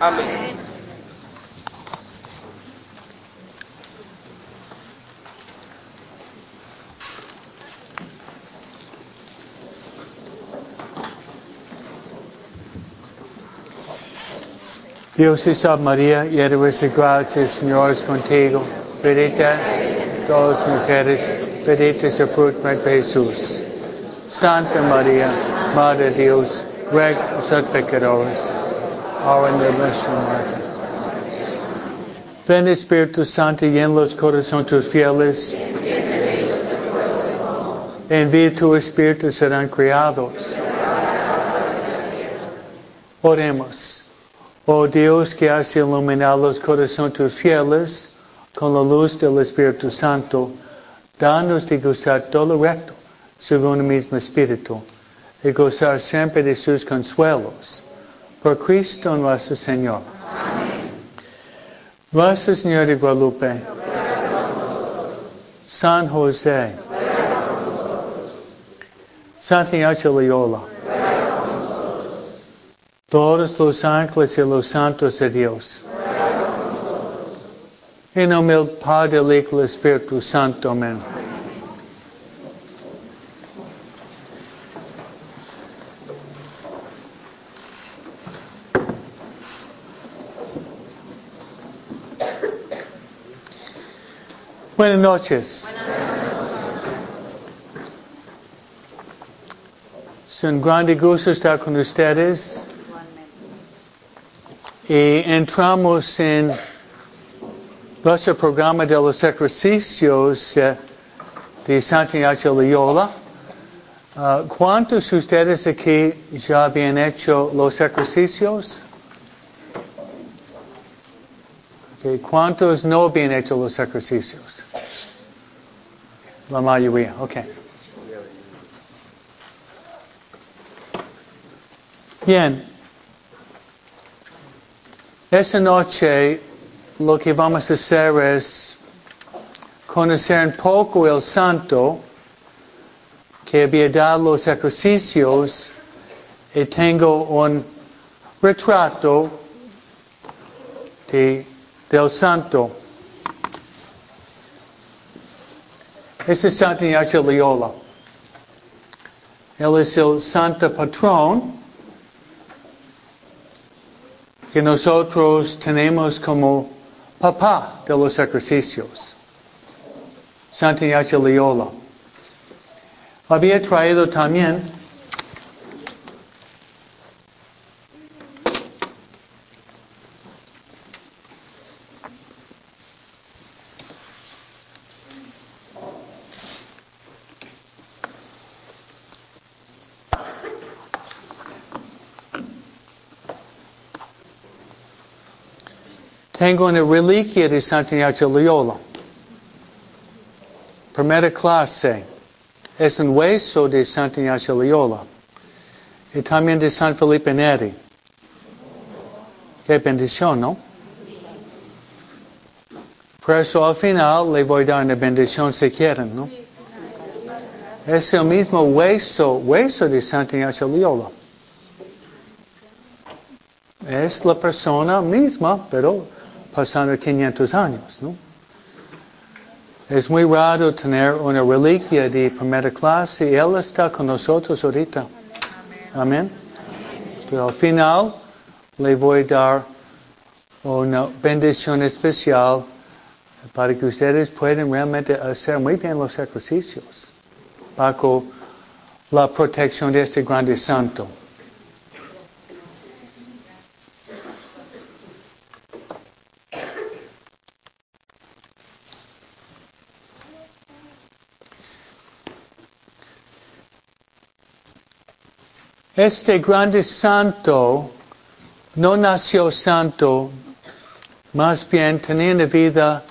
Amén. Dios te salve María, llena de gracia, Señor es contigo. Bendita todas mujeres, bendito es el fruto de Jesús. Santa María, Madre de Dios, ruega por nosotros pecadores, ahora en. Ven Espíritu Santo, llena los corazones tus fieles. Envía tu Espíritu, serán criados. Oremos. Oh Dios que has iluminado los corazones fieles con la luz del Espíritu Santo, danos de gustar todo lo recto, según el mismo Espíritu, y gozar siempre de sus consuelos. Por Cristo nuestro Señor. Amén. Nuestro Señor de Guadalupe, San José, Santa Ignacio Loyola, todos los ángeles y los santos de Dios. En del Padre, del Hijo y del Espíritu Santo. Amén. Buenas noches. Es un grande gusto estar con ustedes. Y entramos en nuestro programa de los ejercicios eh, de Santa Ignacio Loyola. Uh, ¿Cuántos de ustedes aquí ya habían hecho los ejercicios? ¿Cuántos no habían hecho los ejercicios? La mayoría, ok. Bien. Esta noche lo que vamos a hacer es conocer un poco el santo que había dado los ejercicios y tengo un retrato de, del santo. Ese es Santo Ignacio Loyola. Él es el santo patrón que nosotros tenemos como papá de los ejercicios. Santo Ignacio Loyola. Había traído también Tengo una reliquia de Santo Ignacio Loyola. Primera clase. Es un hueso de Santo Ignacio Loyola. Y también de San Felipe Neri. Qué bendición, ¿no? Por eso al final le voy a dar una bendición si quieren, ¿no? Es el mismo hueso, hueso de Santo Ignacio Loyola. Es la persona misma, pero pasando 500 años, ¿no? Es muy raro tener una reliquia de primera clase y Él está con nosotros ahorita. Amén. Pero al final le voy a dar una bendición especial para que ustedes puedan realmente hacer muy bien los ejercicios bajo la protección de este grande santo. Este grande santo no nació santo, más bien tenía una vida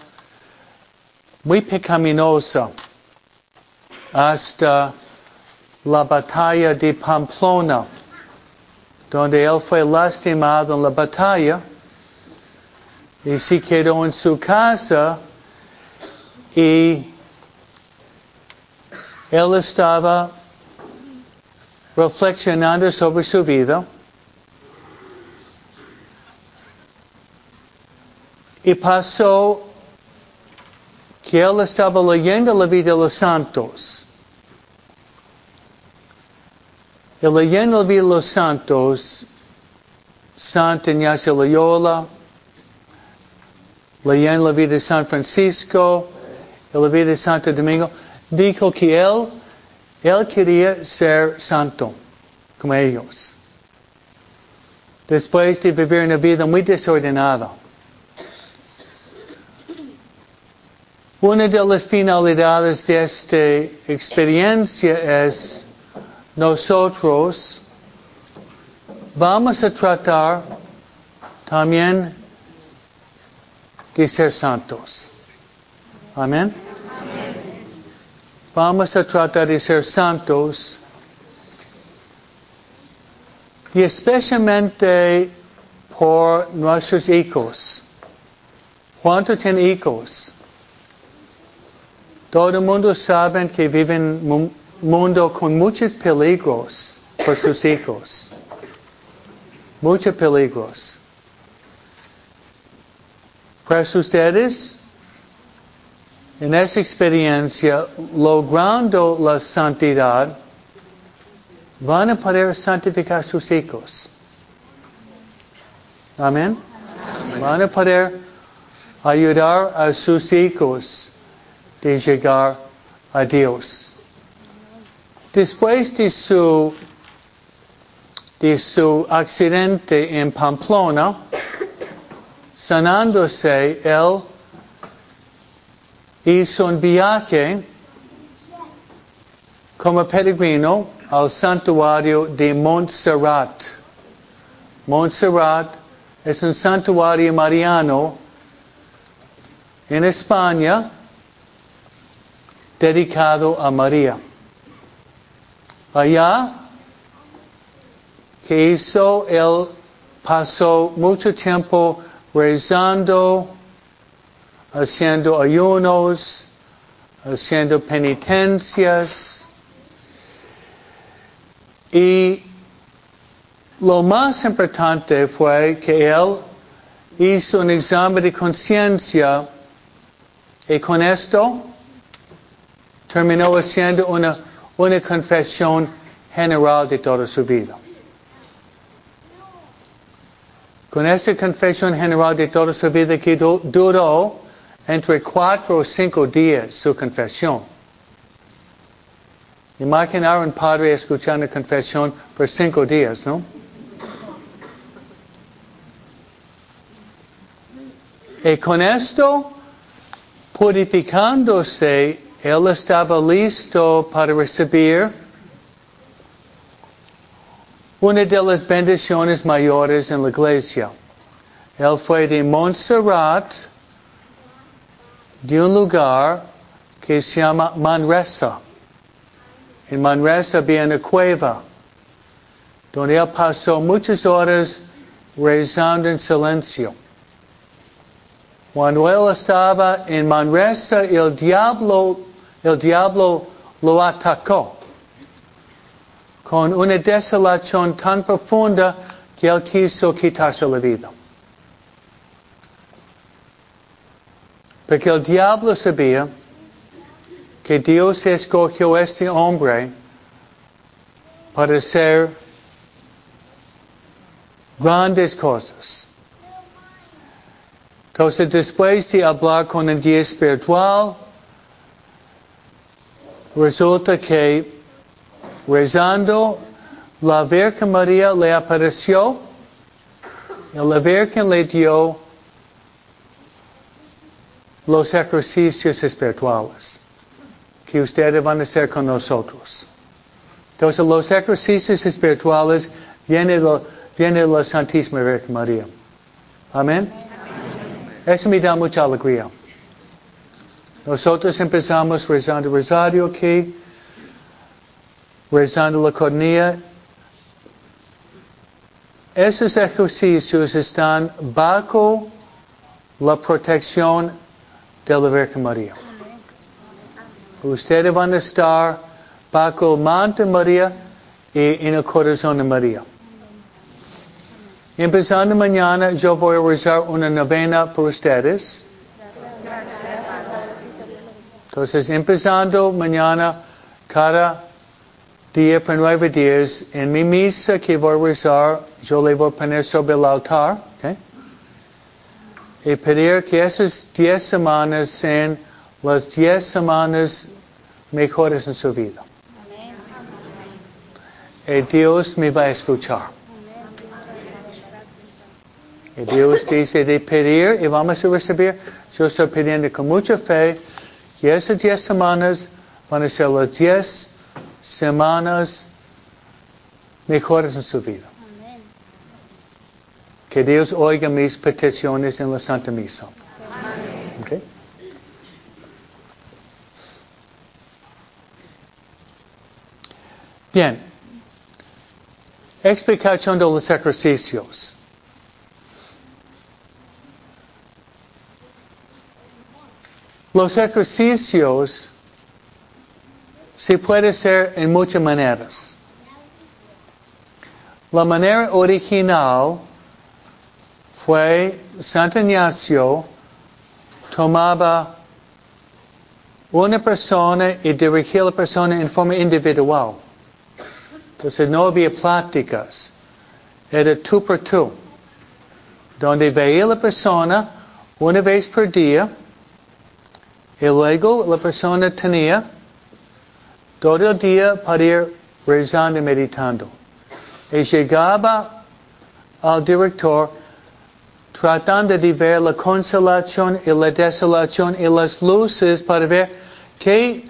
muy pecaminosa. Hasta la batalla de Pamplona, donde él fue lastimado en la batalla y se quedó en su casa y él estaba reflexionando sobre su vida Y pasó que él estaba leyendo la vida de los santos. Y leyendo la vida de los santos, Santa Ignacio Loyola, leyendo la vida de San Francisco, y la vida de Santo Domingo, dijo que él, él quería ser santo, como ellos. Después de vivir una vida muy desordenada. Una de las finalidades de esta experiencia es nosotros vamos a tratar también de ser santos. Amén. Vamos a tratar de ser santos y especialmente por nuestros hijos. ¿Cuántos tienen hijos? Todo el mundo sabe que vive en un mundo con muchos peligros por sus hijos. Muchos peligros. Pues ustedes, en esa experiencia, logrando la santidad, van a poder santificar sus hijos. Amén. Van a poder ayudar a sus hijos de llegar a Dios. Después de su, de su accidente en Pamplona, sanándose, él hizo un viaje como peregrino al santuario de Montserrat. Montserrat es un santuario mariano en España dedicado a María. Allá que hizo, él pasó mucho tiempo rezando, haciendo ayunos, haciendo penitencias. Y lo más importante fue que él hizo un examen de conciencia y con esto terminó haciendo una, una confesión general de toda su vida. Con esa confesión general de toda su vida que duró entre cuatro o cinco días su confesión. Imaginar un padre escuchando confesión por cinco días, ¿no? Y con esto, purificándose él estaba listo para recibir una de las bendiciones mayores en la iglesia. Él fue de Montserrat, de un lugar que se llama Manresa. En Manresa había una cueva, donde él pasó muchas horas rezando en silencio. Cuando él estaba en Manresa, el diablo el diablo lo atacó con una desolación tan profunda que él quiso quitarse la vida. Porque el diablo sabía que Dios escogió a este hombre para hacer grandes cosas. Entonces, después de hablar con el guía espiritual, Resulta que rezando, la Virgen María le apareció y la Virgen le dio los ejercicios espirituales que ustedes van a hacer con nosotros. Entonces los ejercicios espirituales vienen de, la Santísima Virgen María. Amén. Eso me da mucha alegría. Nosotros empezamos rezando rosario aquí, rezando la cornea. Esos ejercicios están bajo la protección de la Virgen María. Ustedes van a estar bajo el manto de María y en el corazón de María. Empezando mañana, yo voy a rezar una novena por ustedes. Entonces, empezando mañana, cada día por nueve días, en mi misa que voy a rezar, yo le voy a poner sobre el altar. Y pedir que esas diez semanas sean las diez semanas mejores en su vida. Y Dios me va a escuchar. Y Dios dice de pedir y vamos a recibir. Yo estoy pidiendo con mucha fe que esas diez semanas van a ser las diez semanas mejores en su vida. Que Dios oiga mis peticiones en la Santa Misa. Okay? Bien. Explicación de los ejercicios. Los ejercicios se puede hacer en muchas maneras. La manera original fue Santo Ignacio tomaba una persona y dirigía a la persona en forma individual. Entonces no había pláticas. Era tú por tú. Donde veía la persona una vez por día y luego la persona tenía todo el día para ir rezando y meditando. Y llegaba al director tratando de ver la consolación y la desolación y las luces para ver qué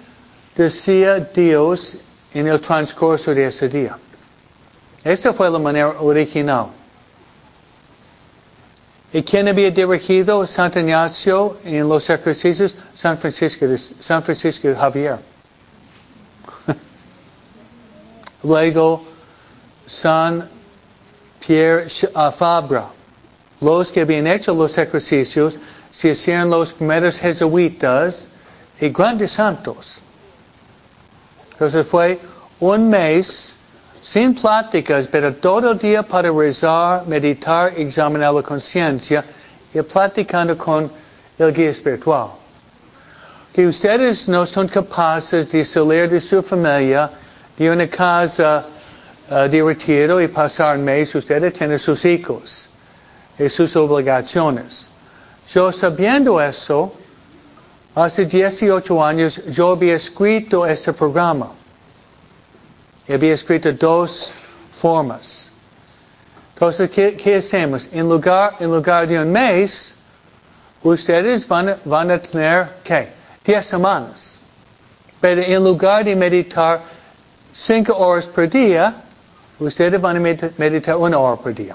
decía Dios en el transcurso de ese día. Esa fue la manera original. ¿Y quién había dirigido Santo Ignacio en los ejercicios? San Francisco, San Francisco Javier. Luego, San Pierre Fabra. Los que habían hecho los ejercicios se hacían los primeros jesuitas y grandes santos. Entonces fue un mes sin pláticas, pero todo el día para rezar, meditar, examinar la conciencia y platicando con el guía espiritual. Que ustedes no son capaces de salir de su familia, de una casa uh, de retiro y pasar un mes, ustedes tienen sus hijos y sus obligaciones. Yo sabiendo eso, Hace 18 años yo había escrito este programa. Había escrito dos formas. Entonces, ¿qué, hacemos? En lugar, en lugar de un mes, ustedes van van a tener, ¿qué? 10 semanas. Pero en lugar de meditar 5 horas por día, ustedes van a meditar una hora por día.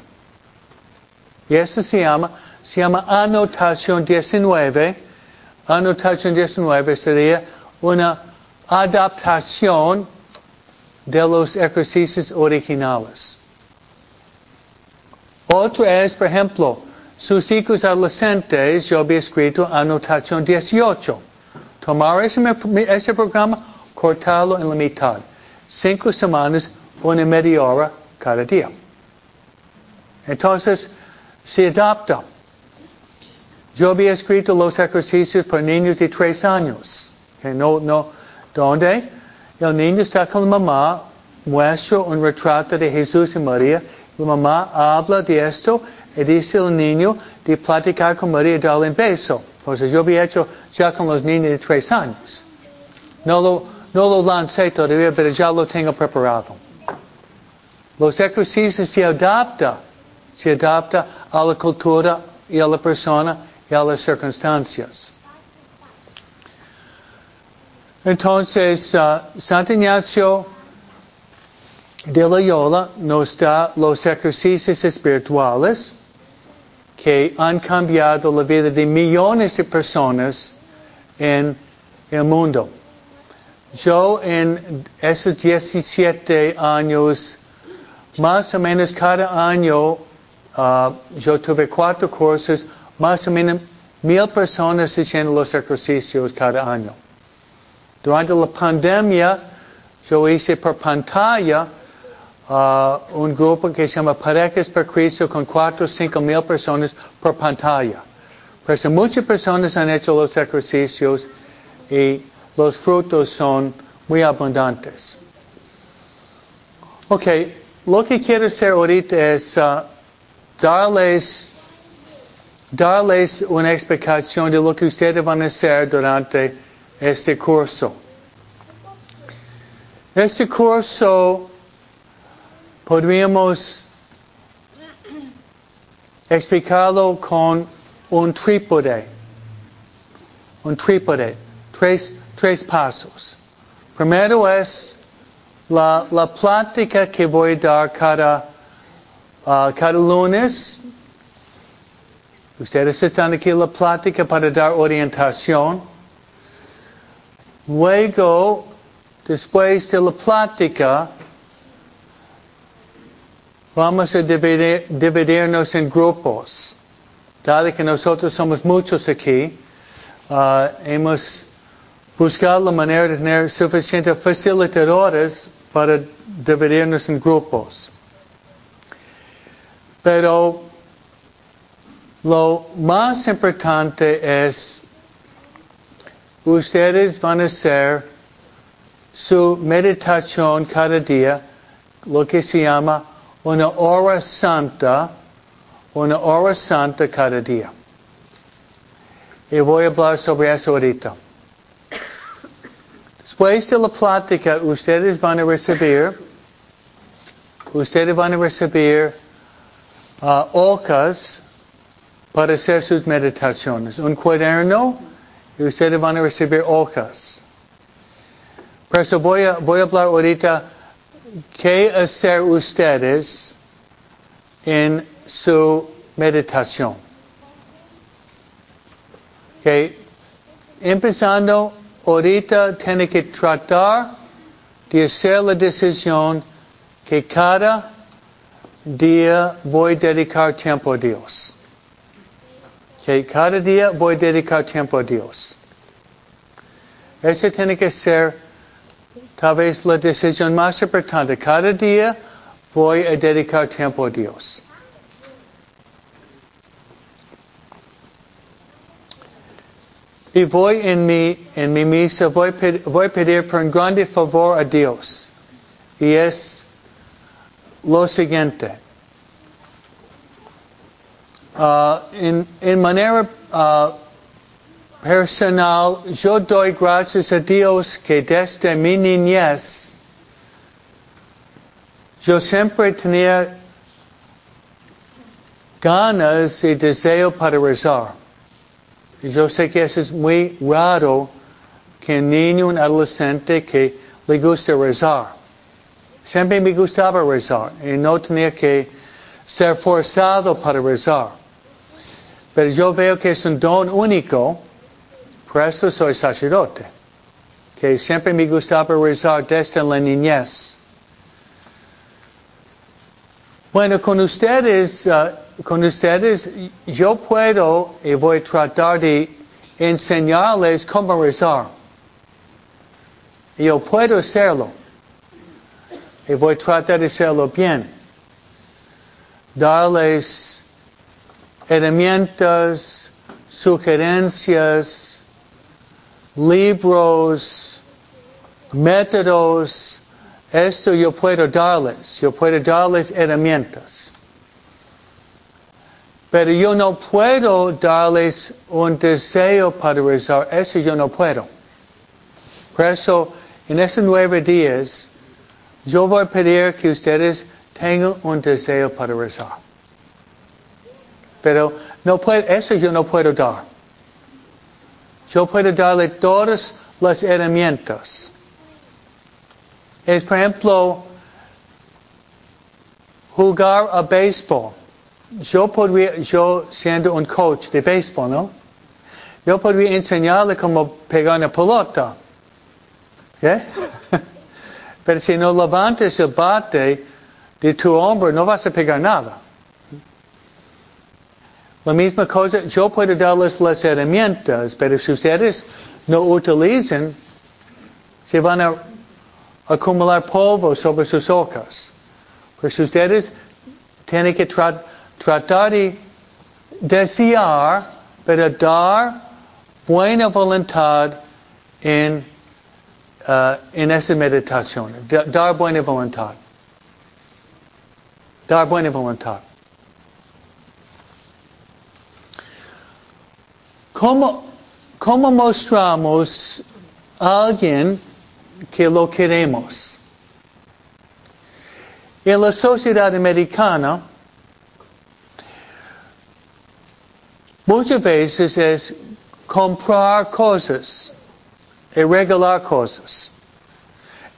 Y eso se llama, se llama anotación 19 Anotación 19 sería una adaptación de los ejercicios originales. Otro es, por ejemplo, sus hijos adolescentes, yo había escrito anotación 18. Tomar ese, ese programa, cortarlo en la mitad. Cinco semanas, una media hora cada día. Entonces, se adapta. Yo había escrito los ejercicios para niños de tres años. No, no, ¿Dónde? El niño está con la mamá, muestra un retrato de Jesús y María. La mamá habla de esto y dice al niño de platicar con María y darle un beso. Entonces yo había hecho ya con los niños de tres años. No lo, no lo lancé todavía, pero ya lo tengo preparado. Los ejercicios se adaptan, se adapta a la cultura y a la persona y a las circunstancias. Entonces, uh, Santo Ignacio de Loyola nos da los ejercicios espirituales que han cambiado la vida de millones de personas en el mundo. Yo en esos 17 años, más o menos cada año, uh, yo tuve cuatro cursos más o menos mil personas haciendo los ejercicios cada año. Durante la pandemia, yo hice por pantalla uh, un grupo que se llama Parejas per Cristo con cuatro o cinco mil personas por pantalla. Pues muchas personas han hecho los ejercicios y los frutos son muy abundantes. Ok, lo que quiero hacer ahorita es uh, darles, darles una explicación de lo que ustedes van a hacer durante este curso. Este curso podríamos explicarlo con un trípode. Un trípode. Tres, tres pasos. Primero es la, la plática que voy a dar cada, uh, cada lunes. Ustedes están aquí en la plática para dar orientación. Luego, después de la plática, vamos a dividir, dividirnos en grupos. Dado que nosotros somos muchos aquí, uh, hemos buscado la manera de tener suficientes facilitadores para dividirnos en grupos. Pero lo más importante es ustedes van a hacer su meditación cada día, lo que se llama una hora santa, una hora santa cada día. Y voy a hablar sobre eso ahorita. Después de la plática, ustedes van a recibir, ustedes van a recibir uh, hojas para hacer sus meditaciones. Un cuaderno y ustedes van a recibir hojas. Por eso voy a, voy a hablar ahorita qué hacer ustedes en su meditación. Okay. Empezando, ahorita tiene que tratar de hacer la decisión que cada día voy a dedicar tiempo a Dios. Que cada día voy a dedicar tiempo a Dios. Esa tiene que ser tal vez la decisión más importante. Cada día voy a dedicar tiempo a Dios. Y voy en mi, en mi misa, voy, voy a pedir por un grande favor a Dios. Y es lo siguiente. Uh, en, en, manera uh, personal, yo doy gracias a Dios que desde mi niñez yo siempre tenía ganas y deseo para rezar. Y yo sé que eso es muy raro que un niño, un adolescente que le guste rezar. Siempre me gustaba rezar y no tenía que ser forzado para rezar. Pero yo veo que es un don único, por eso soy sacerdote, que siempre me gustaba rezar desde la niñez. Bueno, con ustedes, uh, con ustedes, yo puedo y voy a tratar de enseñarles cómo rezar. Yo puedo hacerlo. Y voy a tratar de hacerlo bien. Darles herramientas, sugerencias, libros, métodos. Esto yo puedo darles. Yo puedo darles herramientas. Pero yo no puedo darles un deseo para rezar. Eso yo no puedo. Por eso, en esos nueve días, yo voy a pedir que ustedes tengan un deseo para rezar. Pero no puedo, eso yo no puedo dar. Yo puedo darle todas las herramientas. Es, por ejemplo, jugar a béisbol. Yo podría, yo siendo un coach de béisbol, ¿no? Yo podría enseñarle cómo pegar una pelota. ¿Qué? Pero si no levantas el bate de tu hombro, no vas a pegar nada. La misma cosa, yo puedo darles las herramientas, pero si ustedes no utilizan, se van a acumular polvo sobre sus hojas. Pues ustedes tienen que tratar de desear, pero dar buena voluntad en, uh, en esa meditación. Dar buena voluntad. Dar buena voluntad. ¿Cómo, cómo mostramos a alguien que lo queremos? En la sociedad americana, muchas veces es comprar cosas y regalar cosas.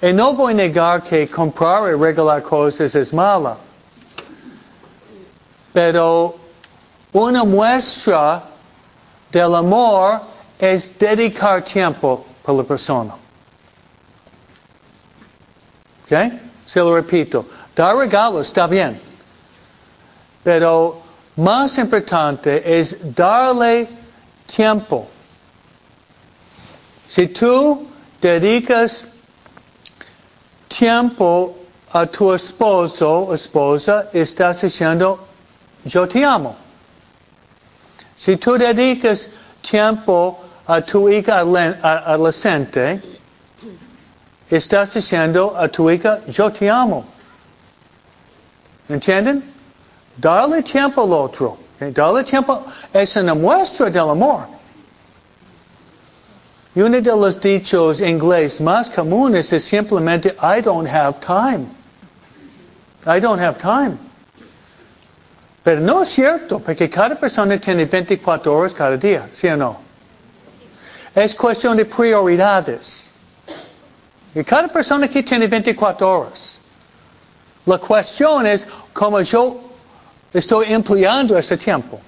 Y no voy a negar que comprar y regalar cosas es mala. Pero una muestra del amor es dedicar tiempo para la persona. ¿Ok? Se lo repito. Dar regalos está bien. Pero más importante es darle tiempo. Si tú dedicas tiempo a tu esposo o esposa, estás diciendo, yo te amo. Si tú dedicas tiempo a tu hija adolescente, estás diciendo a tu hija, yo te amo. ¿Entienden? Darle tiempo al otro. Darle tiempo es una muestra del amor. Y uno de los dichos inglés más comunes es simplemente, I don't have time. I don't have time. Pero no es cierto, porque cada persona tiene 24 horas cada día, ¿sí o no? Es cuestión de prioridades. Y cada persona aquí tiene 24 horas. La cuestión es cómo yo estoy empleando ese tiempo.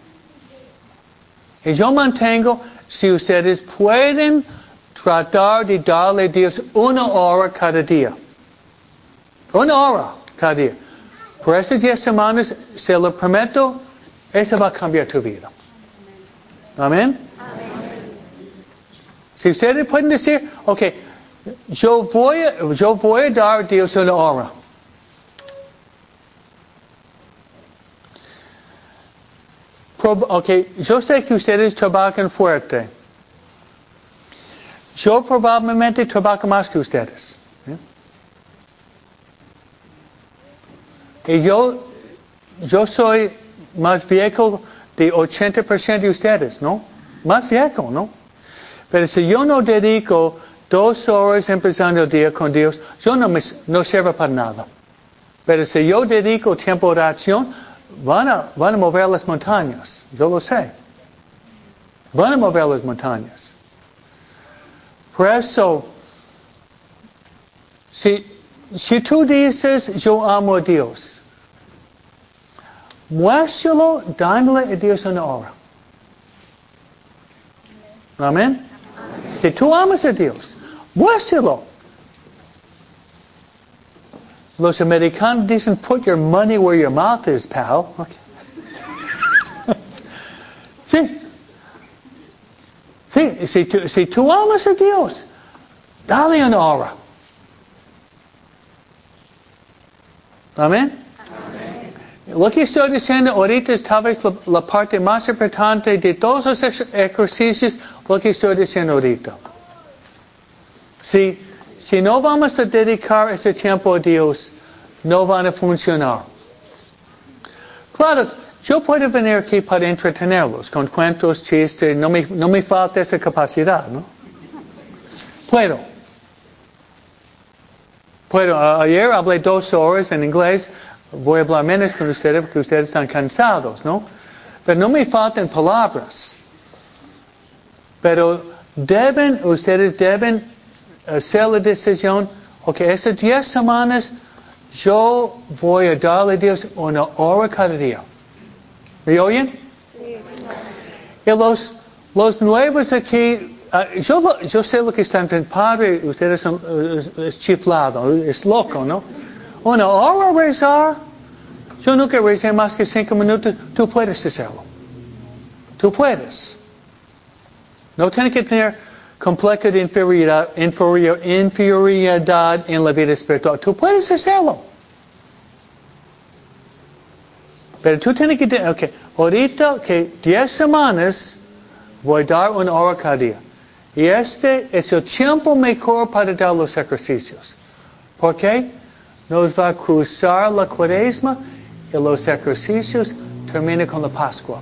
Y yo mantengo, si ustedes pueden tratar de darle a Dios una hora cada día. Una hora cada día. Por esas 10 semanas, se lo prometo, eso va a cambiar tu vida. Amén. Si ustedes pueden decir, ok, yo voy, yo voy a dar a Dios una hora. Ok, yo sé que ustedes trabajan fuerte. Yo probablemente trabajo más que ustedes. Y yo, soy más viejo de 80% de ustedes, ¿no? Más viejo, ¿no? Pero si yo no dedico dos horas empezando el día con Dios, yo no, me, no sirvo para nada. Pero si yo dedico tiempo de oración, van a, van a mover las montañas. Yo lo sé. Van a mover las montañas. Por eso, si, si tú dices, yo amo a Dios, Muéstralo dándole a Dios una hora. Amén. Si tú amas a Dios, muéstralo. Los americanos dicen, put your money where your mouth is, pal. Okay. sí. Sí, si tú, si amas a Dios, dale una hora. Amén. Lo que estoy diciendo ahorita es tal vez la, parte más importante de todos los ejercicios, lo que estoy diciendo ahorita. Si, si no vamos a dedicar ese tiempo a Dios, no van a funcionar. Claro, yo puedo venir aquí para entretenerlos con cuentos, chistes, no me, falta esa capacidad, ¿no? Puedo. Puedo. Ayer hablé dos horas en inglés voy a hablar menos con ustedes porque ustedes están cansados, ¿no? Pero no me faltan palabras. Pero deben, ustedes deben hacer la decisión, ok, esas 10 semanas yo voy a darle a Dios una hora cada día. ¿Me oyen? Sí. Y los, los nuevos aquí, ah, yo, yo sé lo que están pensando, padre, ustedes son, es chiflado, es loco, ¿no? Una hora rezar. Yo nunca rezé más que cinco minutos. Tú puedes hacerlo. Tú puedes. No tienes que tener complejo de inferioridad, inferioridad en la vida espiritual. Tú puedes hacerlo. Pero tú tienes que, ok, ahorita que 10 semanas voy a dar una hora cada día. Y este es el tiempo mejor para dar los ejercicios. ¿Por qué? Nos va a cruzar la cuaresma y los ejercicios terminan con la Pascua.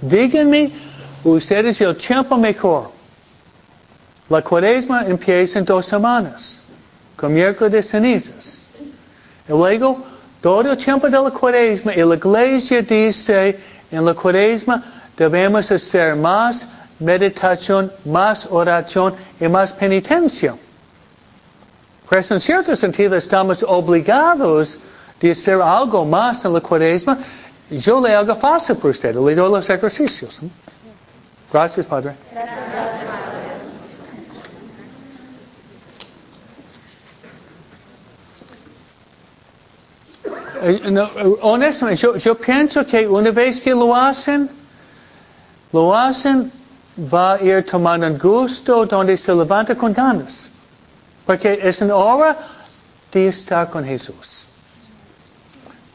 Díganme ustedes el tiempo mejor. La cuaresma empieza en dos semanas, con miércoles de cenizas. Y luego, todo el tiempo de la cuaresma, y la iglesia dice, en la cuaresma debemos hacer más meditación, más oración y más penitencia. Pues en cierto sentido estamos obligados de hacer algo más en la cuaresma. Yo le hago fácil por usted, le doy los ejercicios. Gracias, Padre. Eh, honestamente, yo, yo, pienso que una vez que lo hacen, lo hacen, va a ir tomando un gusto donde se levanta con ganas. Porque es una hora de estar con Jesús.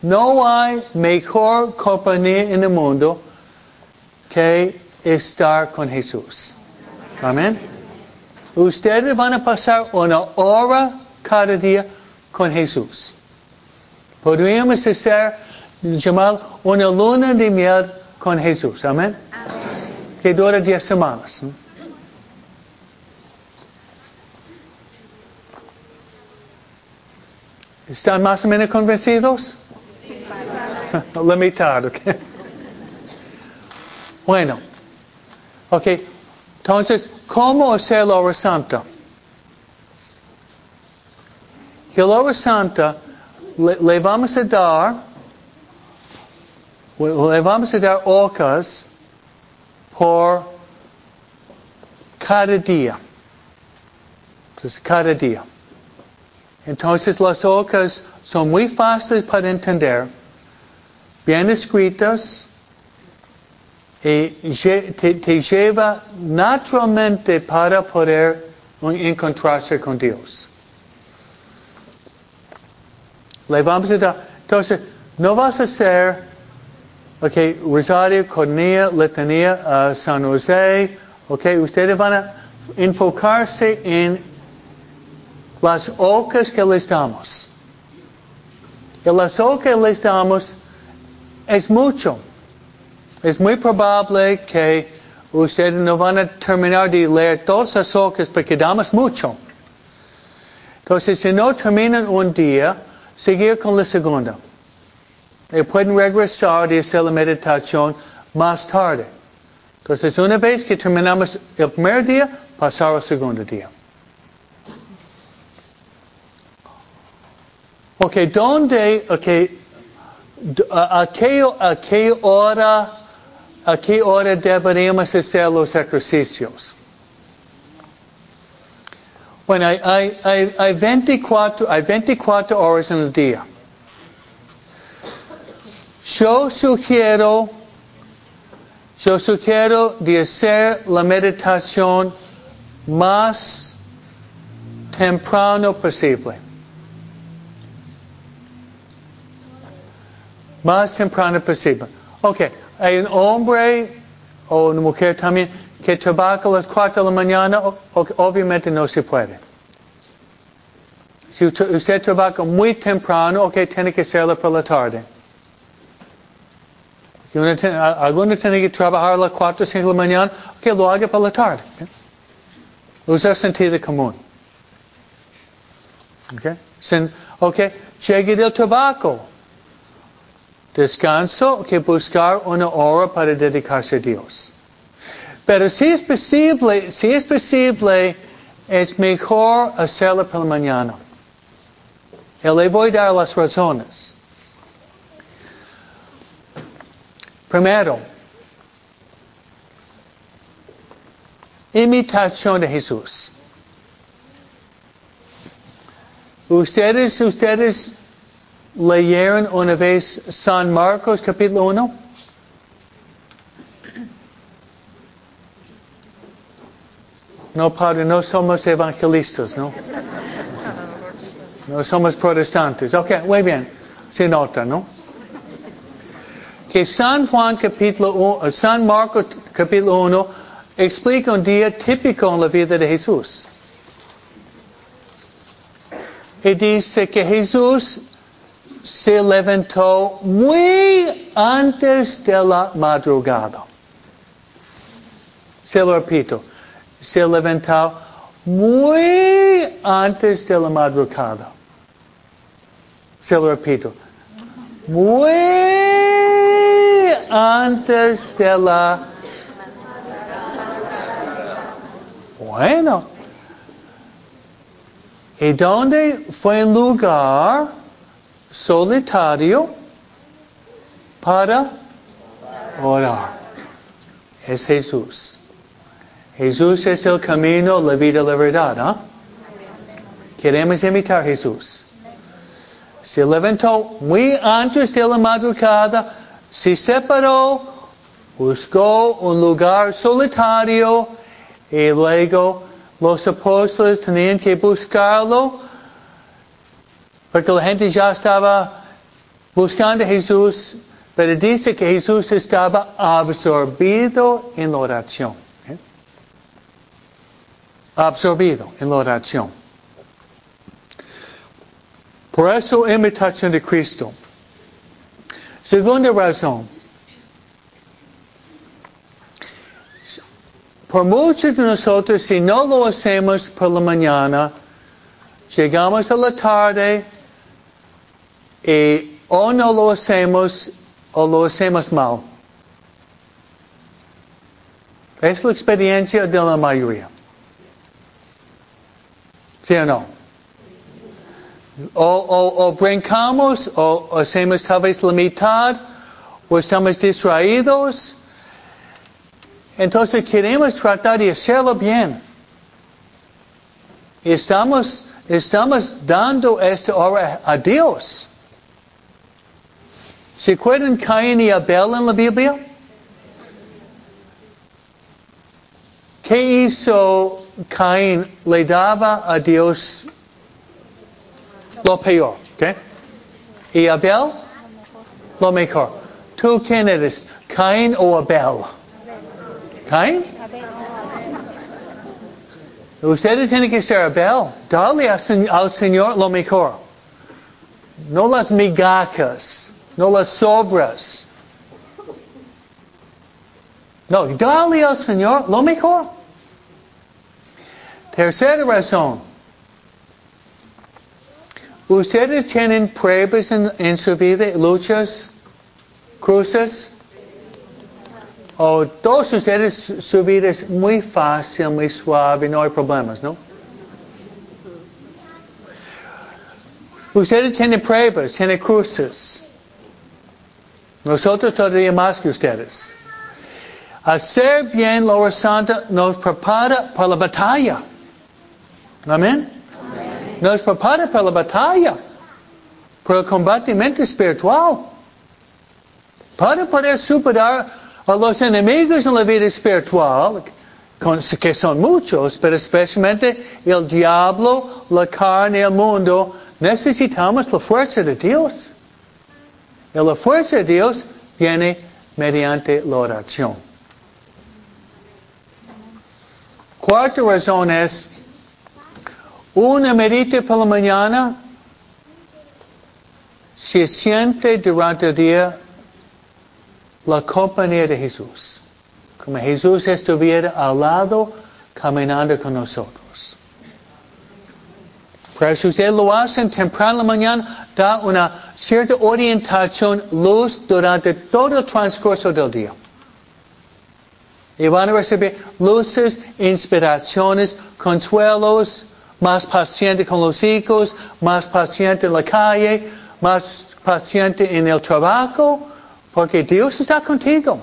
No hay mejor compañía en el mundo que estar con Jesús. Amén. Ustedes van a pasar una hora cada día con Jesús. Podríamos hacer, llamar una luna de miel con Jesús. Amén. Amén. Que dura diez semanas. ¿Están más o menos convencidos? La mitad, ok. Bueno, ok. Entonces, ¿cómo hacer la hora santa? Que la hora santa le, vamos a dar, le a dar ocas por cada día. Entonces, cada día. Entonces las ocas son muy fáciles para entender, bien escritas, y te, te lleva naturalmente para poder encontrarse con Dios. Le vamos a dar, entonces, no vas a hacer, ok, Rosario, Cornea, Letanía, uh, San José, ok, ustedes van a enfocarse en las ocas que les damos. Y las ocas que les damos es mucho. Es muy probable que ustedes no van a terminar de leer todas las ocas porque damos mucho. Entonces, si no terminan un día, seguir con la segunda. Y pueden regresar y hacer la meditación más tarde. Entonces, una vez que terminamos el primer día, pasar al segundo día. Ok, ¿dónde, ok, a, qué, a qué hora, a qué hora deberíamos hacer los ejercicios? Bueno, hay, hay, hay, 24, hay 24 horas en el día. Yo sugiero, yo sugiero de hacer la meditación más temprano posible. Más temprano posible. Ok, hay un hombre o una mujer también que trabaja a las 4 de la mañana, obviamente no se puede. Si usted trabaja muy temprano, ok, tiene que hacerlo por la tarde. Si uno tiene, alguno tiene que trabajar a las 4 o 5 de la mañana, ok, lo haga por la tarde. Usa sentido común. Ok, Sin, okay. llegue del trabajo. Descanso que buscar una hora para dedicarse a Dios. Pero si es posible, si es posible, es mejor hacerlo por la mañana. Y le voy a dar las razones. Primero, imitación de Jesús. Ustedes, ustedes leyeron una vez San Marcos capítulo 1. No, Padre, no somos evangelistas, ¿no? No somos protestantes. Ok, muy bien. Se nota, ¿no? Que San Juan capítulo 1, San Marcos capítulo 1 explica un día típico en la vida de Jesús. Y dice que Jesús se levantó muy antes de la madrugada. Se lo repito, se levantó muy antes de la madrugada. Se lo repito, muy antes de la... Bueno, ¿y dónde fue el lugar solitario para orar? Es Jesús. Jesús es el camino, la vida, la verdad. ¿ah? Queremos imitar a Jesús. Se levantó muy antes de la madrugada, se separó, buscó un lugar solitario y luego los apóstoles tenían que buscarlo porque la gente ya estaba buscando a Jesús, pero dice que Jesús estaba absorbido en la oración. Absorbido en la oración. Por eso, imitación de Cristo. Segunda razón. Por muchos de nosotros, si no lo hacemos por la mañana, llegamos a la tarde y o no lo hacemos o lo hacemos mal. Es la experiencia de la mayoría. ¿Sí o no? O, o, o brincamos o, o hacemos tal vez la mitad o estamos distraídos. Entonces queremos tratar de hacerlo bien. Estamos, estamos dando esta obra a Dios. ¿Se acuerdan Caín y Abel en la Biblia? ¿Qué hizo Caín? Le daba a Dios lo peor. ¿ok? ¿Y Abel? Lo mejor. ¿Tú quién eres? ¿Caín o Abel? ¿Caín? Ustedes tienen que ser Abel. Dale al Señor lo mejor. No las migajas no las sobras. No, dale al Señor lo mejor. Tercera razón. ¿Ustedes tienen pruebas en, su vida, luchas, cruces? O todos ustedes su vida es muy fácil, muy suave, no hay problemas, ¿no? Ustedes tienen pruebas, tienen cruces. Nosotros todavía más que ustedes. Hacer bien la hora santa nos prepara para la batalla. Amén. Nos prepara para la batalla. Para el combatimiento espiritual. Para poder superar a los enemigos en la vida espiritual, que son muchos, pero especialmente el diablo, la carne, el mundo, necesitamos la fuerza de Dios. Y la fuerza de Dios viene mediante la oración. Cuarta razón es, una medita por la mañana se siente durante el día la compañía de Jesús. Como Jesús estuviera al lado caminando con nosotros. Pero si ustedes lo hacen temprano en la mañana, da una cierta orientación, luz durante todo el transcurso del día. Y van a recibir luces, inspiraciones, consuelos, más paciente con los hijos, más paciente en la calle, más paciente en el trabajo, porque Dios está contigo.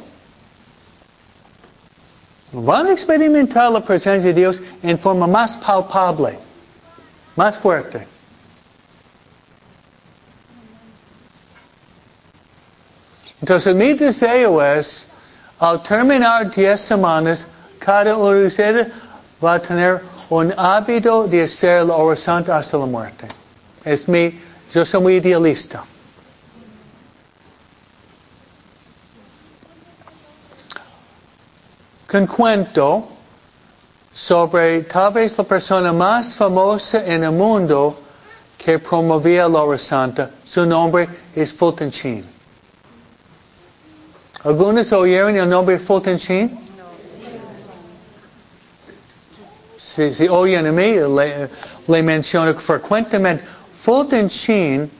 Van a experimentar la presencia de Dios en forma más palpable, más fuerte. Entonces mi deseo es, al terminar 10 semanas, cada uno de ustedes va a tener un ávido de hacer la oración hasta la muerte. Es mi, yo soy muy idealista. Con cuento sobre tal vez la persona más famosa en el mundo que promovía la oración. Su nombre es Fulton Sheen. ¿Algunos oyeron el nombre Fulton Sheen? Si, si oyen a mí, le, le menciono frecuentemente. Fulton Sheen,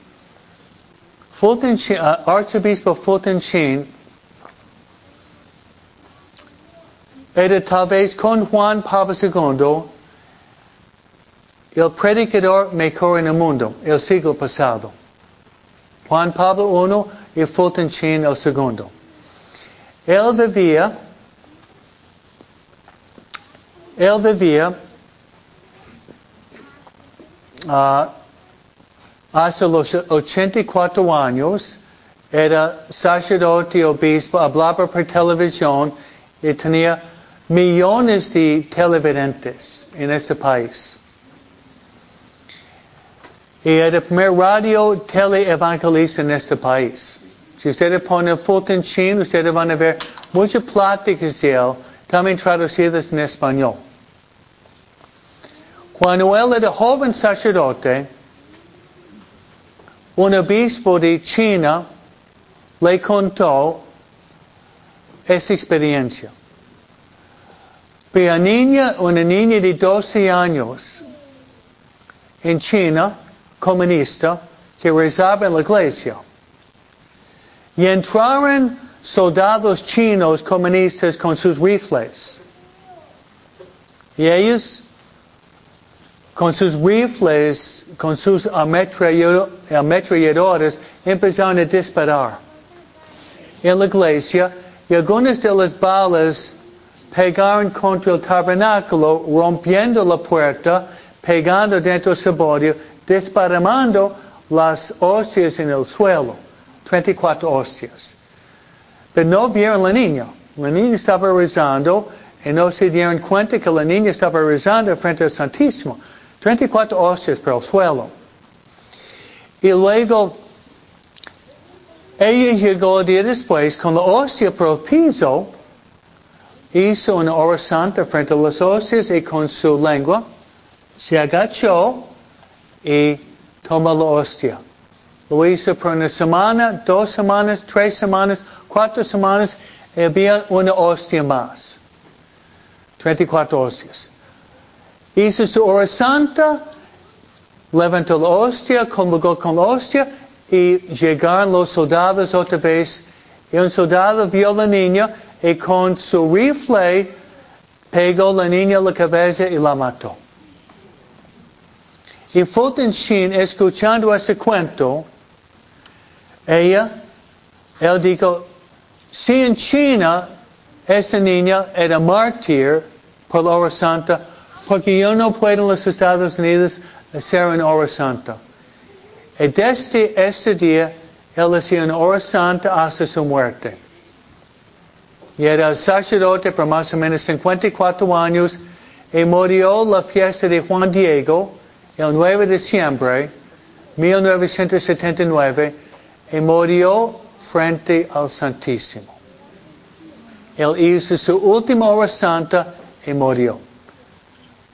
Fulton Sheen uh, Arzobispo Fulton Sheen, era tal vez con Juan Pablo II el predicador mejor en el mundo, el siglo pasado. Juan Pablo I y Fulton Sheen el segundo. Él vivía, él vivía uh, hasta los 84 años, era sacerdote obispo, hablaba por televisión y tenía millones de televidentes en este país. Y era el primer radio teleevangelista en este país. Si ustedes ponen Fulton Sheen, ustedes van a ver muchas pláticas de él, también traducidas en español. Cuando él era joven sacerdote, un obispo de China le contó esa experiencia. Una niña, una niña de 12 años en China, comunista, que rezaba en la iglesia. Y entraron soldados chinos comunistas con sus rifles. Y ellos, con sus rifles, con sus ametralladores, empezaron a disparar en la iglesia y algunas de las balas pegaron contra el tabernáculo, rompiendo la puerta, pegando dentro del saborio, disparando las hostias en el suelo. 24 hostias. Pero no vieron la niña. La niña estaba rezando y no se dieron cuenta que la niña estaba rezando frente al Santísimo. 34 hostias por el suelo. Y luego, ella llegó el día después con la hostia por el piso, hizo una hora santa frente a las hostias y con su lengua se agachó y tomó la hostia. Lo hizo por una semana, dos semanas, tres semanas, cuatro semanas, y había una hostia más. 34 hostias. Hizo su hora santa, levantó la hostia, convocó con la hostia, y llegaron los soldados otra vez, y un soldado vio a la niña, y con su rifle pegó a la niña la cabeza y la mató. Y Fulton Sheen, escuchando ese cuento, ella, él dijo, si en China esta niña era mártir por la hora santa, porque yo no puedo en los Estados Unidos hacer una hora santa. Y desde este día, él hacía una hora santa hasta su muerte. Y era sacerdote por más o menos 54 años y murió la fiesta de Juan Diego el 9 de diciembre 1979 y murió frente al Santísimo. Él hizo su última hora santa y murió.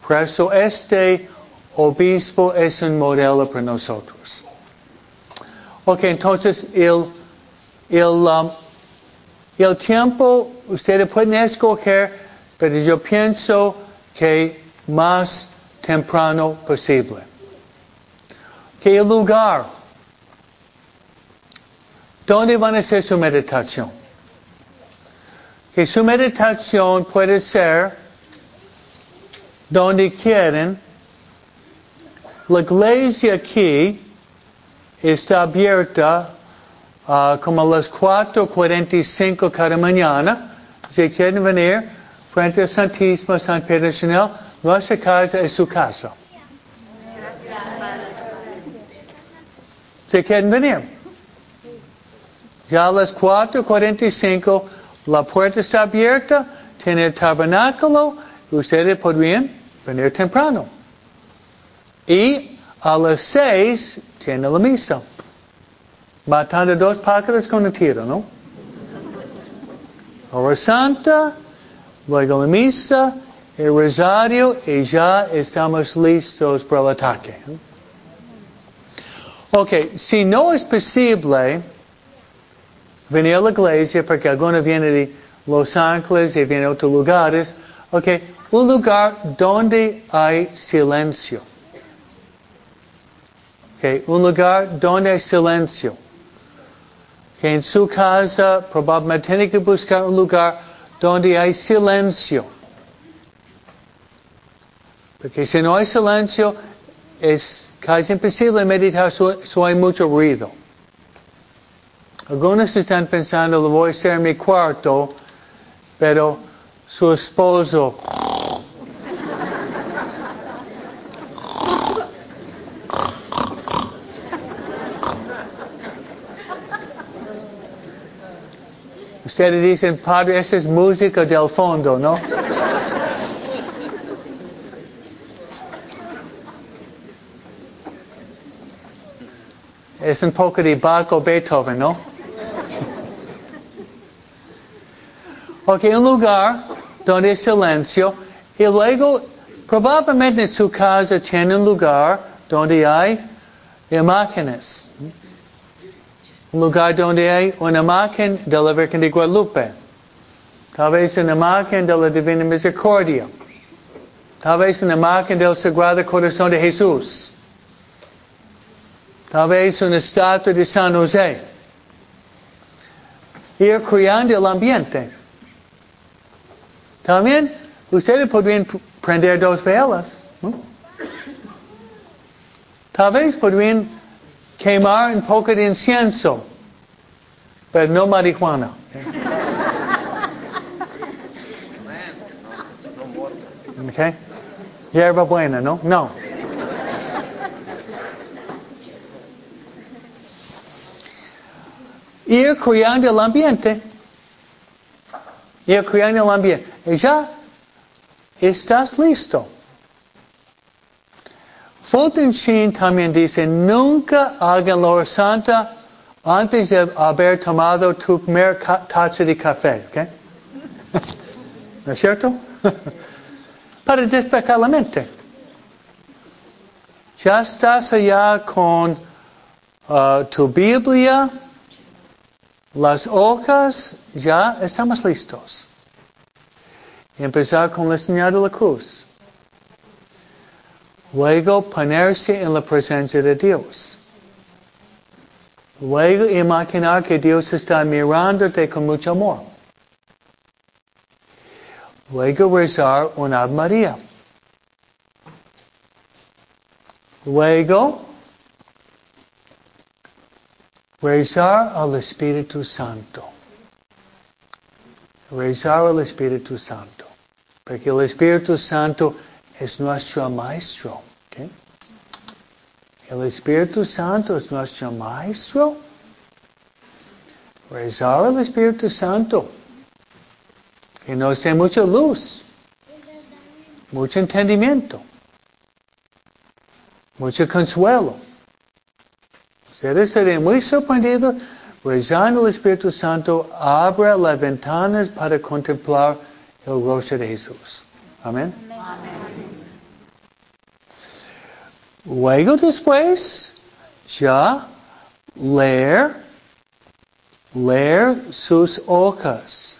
Por eso este obispo es un modelo para nosotros. Ok, entonces el, el, um, el tiempo ustedes pueden escoger, pero yo pienso que más temprano posible. Que el lugar ¿Dónde van a hacer su meditación? Que su meditación puede ser donde quieren. La iglesia aquí está abierta uh, como a las 4.45 cada mañana. Si quieren venir frente al Santísimo San Pedro Chanel, nuestra casa es su casa. Si quieren venir. Ya a las 4.45 la puerta está abierta, tiene el tabernáculo, ustedes podrían venir temprano. Y a las 6 tiene la misa. Matando dos pájaros con un tiro, ¿no? Hora Santa, luego la misa, el rosario y ya estamos listos para el ataque. Ok, si no es posible venir a la iglesia porque alguno viene de Los Ángeles y viene de otros lugares, ok, un lugar donde hay silencio. Okay, un lugar donde hay silencio. Que en su casa probablemente tiene que buscar un lugar donde hay silencio. Porque si no hay silencio, es casi imposible meditar si hay mucho ruido. Algunos están pensando, lo voy a hacer en mi cuarto, pero su esposo Ustedes dicen, Padre, esa es música del fondo, ¿no? es un poco de Bach o Beethoven, ¿no? Ok, un lugar donde hay silencio y luego probablemente en su casa tiene un lugar donde hay imágenes. Un lugar donde hay una imagen de la Virgen de Guadalupe. Tal vez una imagen de la Divina Misericordia. Tal vez una imagen del Sagrado Corazón de Jesús. Tal vez una estatua de San José. Ir creando el ambiente. También ustedes podrían prender dos velas. Tal vez podrían quemar un poco de incienso, pero no marihuana. Okay? Hierba buena, ¿no? No. Ir cuidando el ambiente. Cuidando el ambiente. Y ya estás listo. Fulton también dice, nunca hagan la hora santa antes de haber tomado tu primer taza de café. ¿okay? ¿No es cierto? Para despejar la mente. Ya estás allá con uh, tu Biblia, las hojas, ya estamos listos. Empezar con la señal de la cruz. Luego ponerse en la presencia de Dios. Luego imaginar que Dios está mirándote con mucho amor. Luego rezar una Ave María. Luego rezar al Espíritu Santo. Rezar al Espíritu Santo. Porque el Espíritu Santo es nuestro maestro. El Espíritu Santo es nuestro maestro. Rezar al Espíritu Santo. Que nos dé mucha luz, mucho entendimiento, mucho consuelo. Ustedes serían muy sorprendidos. Rezando al Espíritu Santo abra las ventanas para contemplar el rostro de Jesús. Amén. Luego después, ya leer, leer sus hojas.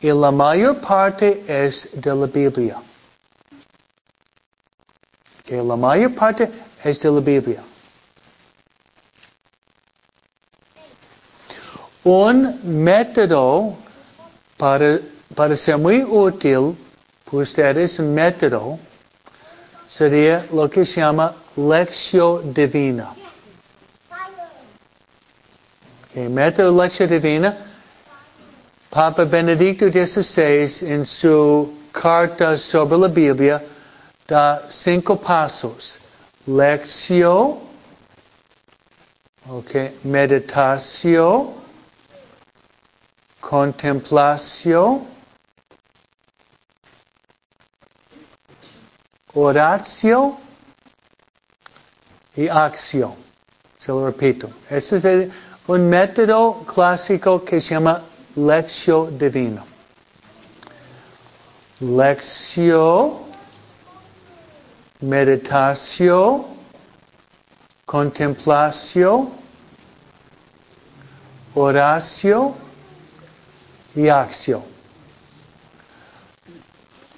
Y la mayor parte es de la Biblia. Que la mayor parte es de la Biblia. Un método para, para ser muy útil para ustedes, un método sería lo que se llama lección divina. Okay, método lección divina. Papa Benedicto XVI en su carta sobre la Biblia da cinco pasos. Lección, okay, meditación, contemplación, oración y acción. Se lo repito. Este es un método clásico que se llama lección divina. lección, meditación, contemplación, oración y acción.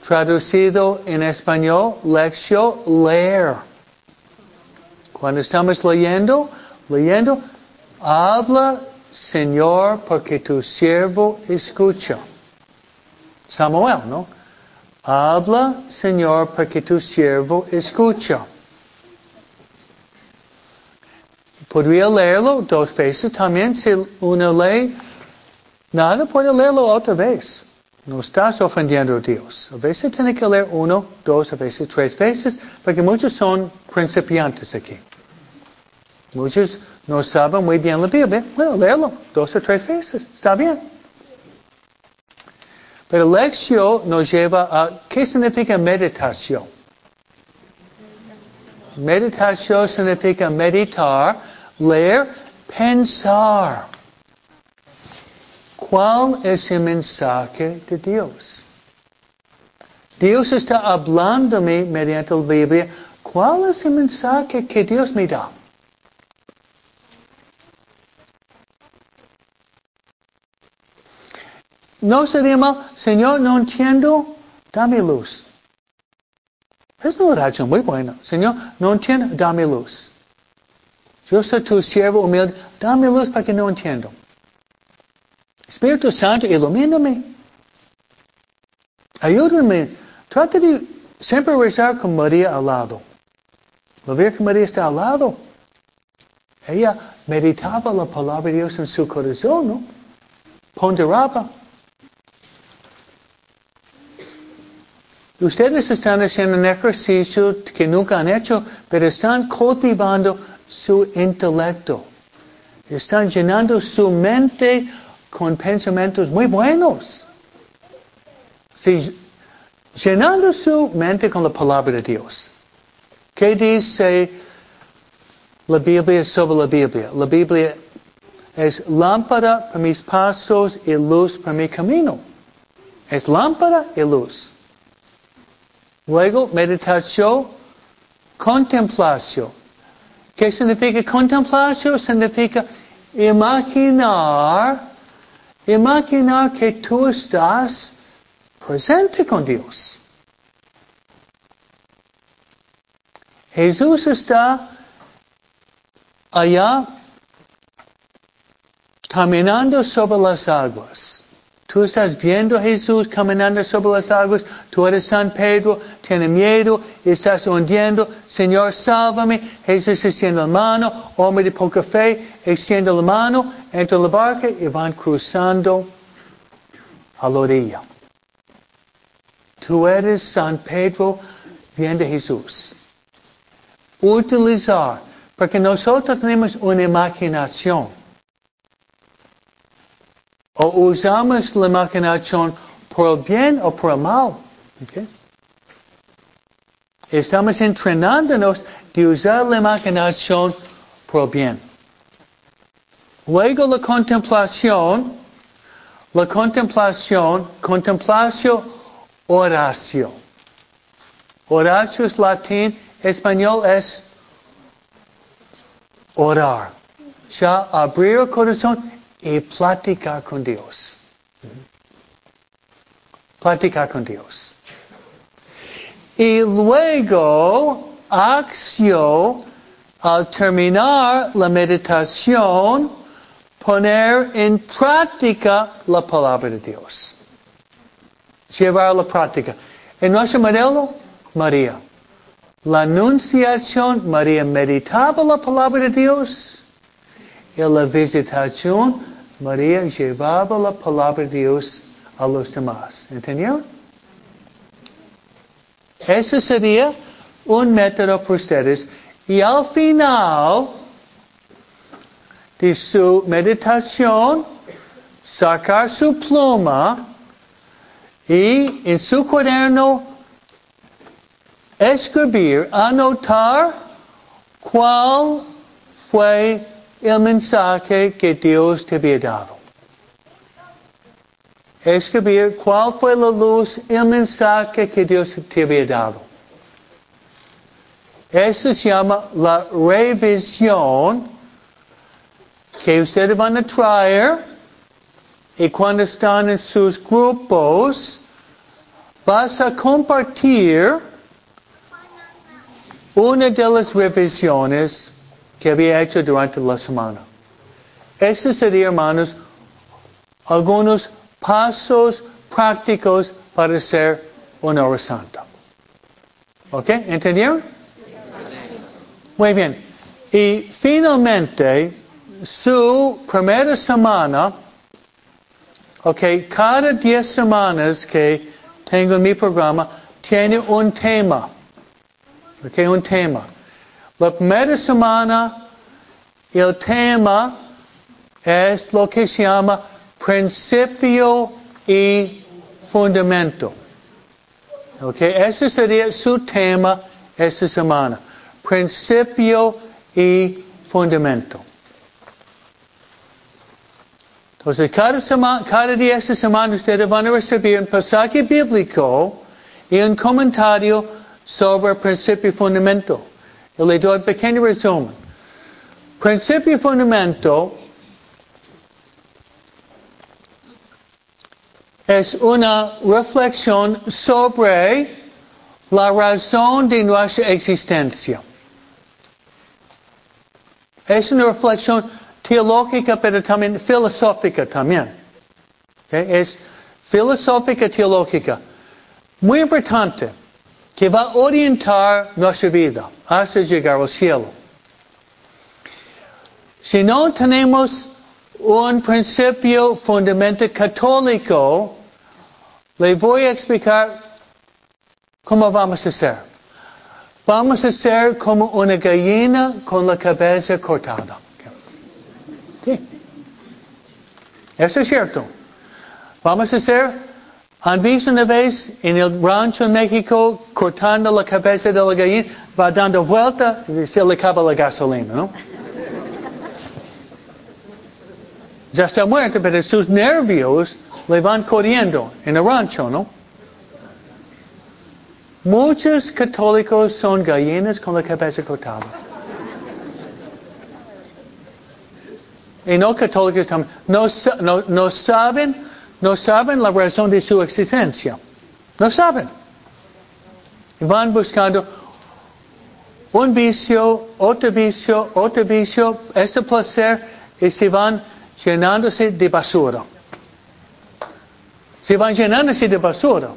Traducido en español, lección, leer. Cuando estamos leyendo, leyendo, habla Señor porque tu siervo escucha. Samuel, ¿no? Habla, Señor, porque tu siervo escucha. Podría leerlo dos veces también si uno lee. Nada puede leerlo otra vez. No estás ofendiendo a Dios. A veces tiene que leer uno, dos, a veces tres veces, porque muchos son principiantes aquí. Muchos no saben muy bien la Biblia. Bueno, leerlo dos o tres veces. Está bien. Pero lección nos lleva a, ¿qué significa meditación? Meditación significa meditar, leer, pensar. ¿Cuál es el mensaje de Dios? Dios está hablándome mediante la Biblia. ¿Cuál es el mensaje que Dios me da? No sería mal, Señor, no entiendo, dame luz. Es una oración muy buena. Señor, no entiendo, dame luz. Yo soy tu siervo humilde, dame luz para que no entiendo. Espíritu Santo, ilumíname. Ayúdame. Trata de siempre rezar con María al lado. La Virgen María está al lado. Ella meditaba la palabra de Dios en su corazón, ¿no? Ponderaba. Ustedes están haciendo un ejercicio que nunca han hecho, pero están cultivando su intelecto. Están llenando su mente con pensamientos muy buenos. Sí, llenando su mente con la palabra de Dios. ¿Qué dice la Biblia sobre la Biblia? La Biblia es lámpara para mis pasos y luz para mi camino. Es lámpara y luz. Luego, meditación, contemplación. ¿Qué significa contemplación? Significa imaginar, imaginar que tú estás presente con Dios. Jesús está allá caminando sobre las aguas. Tú estás viendo a Jesús caminando sobre las aguas, tú eres San Pedro, tienes miedo, estás hundiendo, Señor, sálvame. Jesús extiende la mano, hombre de poca fe, extiende la mano, entra en la barca y van cruzando a la orilla. Tú eres San Pedro viendo a Jesús. Utilizar, porque nosotros tenemos una imaginación. O usamos la imaginación por el bien o por el mal. Estamos entrenándonos de usar la imaginación por bien. Luego la contemplación, la contemplación, contemplación, oración. Oración es latín, español es orar. Ya abrir el corazón y platicar con Dios. Platicar con Dios. Y luego, acción, al terminar la meditación, poner en práctica la palabra de Dios. Llevar a la práctica. En nuestro modelo, María. La anunciación, María meditaba la palabra de Dios. Y la visitación, María llevaba la palabra de Dios a los demás. ¿Entendió? Ese sería un método para ustedes. Y al final de su meditación, sacar su pluma y en su cuaderno escribir, anotar cuál fue el mensaje que Dios te había dado. Escribir cuál fue la luz, el mensaje que Dios te había dado. Eso se llama la revisión que ustedes van a traer y cuando están en sus grupos vas a compartir una de las revisiones que había hecho durante la semana. Eso sería, hermanos, algunos pasos prácticos para ser un hora santa. ¿Ok? ¿Entendieron? Muy bien. Y finalmente, su primera semana, ok, cada diez semanas que tengo en mi programa, tiene un tema. Ok, un tema. La primera semana, el tema es lo que se llama principio y fundamento. Ok, ese sería su tema esta semana. Principio y fundamento. Entonces, cada, semana, cada día esta semana ustedes van a recibir un pasaje bíblico y un comentario sobre principio y fundamento. Yo le doy un pequeño resumen. Principio y fundamento es una reflexión sobre la razón de nuestra existencia. Es una reflexión teológica, pero también filosófica también. Es filosófica teológica. Muy importante, que va a orientar nuestra vida hasta llegar al cielo. Si no tenemos un principio fundamental católico, le voy a explicar cómo vamos a ser. Vamos a ser como una gallina con la cabeza cortada. Sí. Eso es cierto. Vamos a ser, han visto una vez en el rancho en México cortando la cabeza de la gallina, va dando vuelta y se le acaba la gasolina, ¿no? Ya está muerto, pero sus nervios le van corriendo en el rancho, ¿no? Muchos católicos son gallinas con la cabeza cortada. Y no católicos también. No, no, no, saben, no saben la razón de su existencia. No saben. Van buscando un vicio, otro vicio, otro vicio, ese placer, y se van llenándose de basura. Se van llenándose de basura.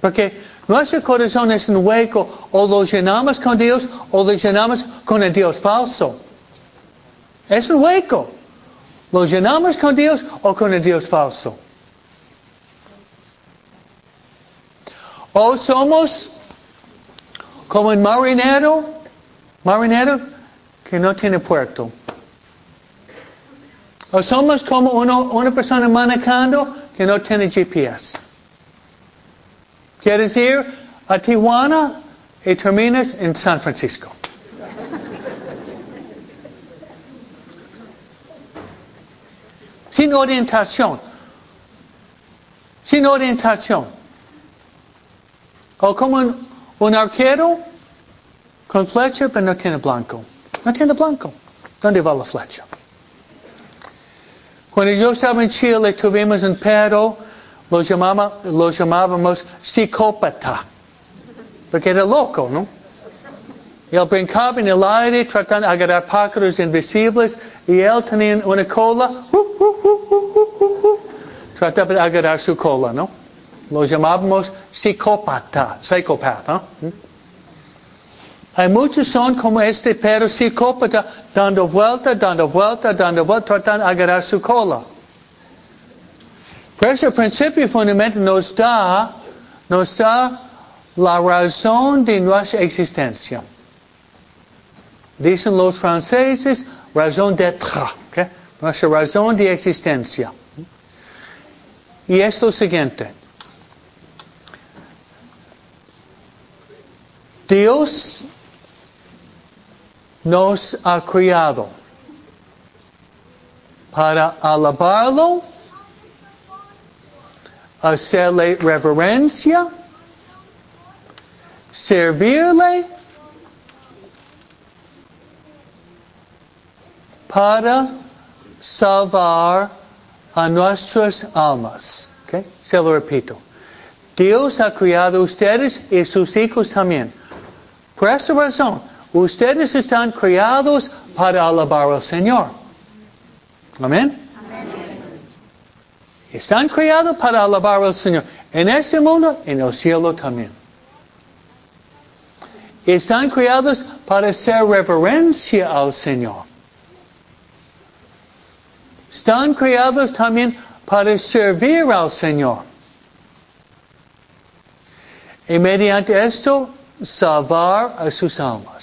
Porque nuestro corazón es un hueco, o lo llenamos con Dios, o lo llenamos con el Dios falso. Es un hueco. ¿Lo llenamos con Dios o con el Dios falso? O somos como un marinero, marinero que no tiene puerto. O somos como una persona manejando que no tiene GPS. Quieres ir a Tijuana y terminas en San Francisco. Sin orientación. Sin orientación. O como un, arquero con flecha, pero no tiene blanco. No tiene blanco. ¿Dónde va la flecha? Cuando yo estaba en Chile, tuvimos un perro, lo, llamaba, lo llamábamos psicópata. Porque era loco, ¿no? Él brincaba en el aire tratando de agarrar pájaros invisibles y él tenía una cola, trataba de agarrar su cola, ¿no? Lo llamábamos psicópata, psicópata. ¿eh? Hay muchos son como este perro psicópata, dando vuelta, dando vuelta, dando vuelta, tratando de agarrar su cola. Pero ese principio fundamental nos da, nos da la razón de nuestra existencia. Dicen los franceses, razón d'être, okay? nuestra razón de existencia. Y es lo siguiente. Dios nos ha criado para alabarlo hacerle reverencia, servirle para salvar a nuestras almas. ¿Okay? Se lo repito. Dios ha criado a ustedes y sus hijos también. Por esta razón, ustedes están criados para alabar al Señor. Amén. Están criados para alabar al Señor. En este mundo, en el cielo también. Están criados para hacer reverencia al Señor. Están criados también para servir al Señor. Y mediante esto, salvar a sus almas.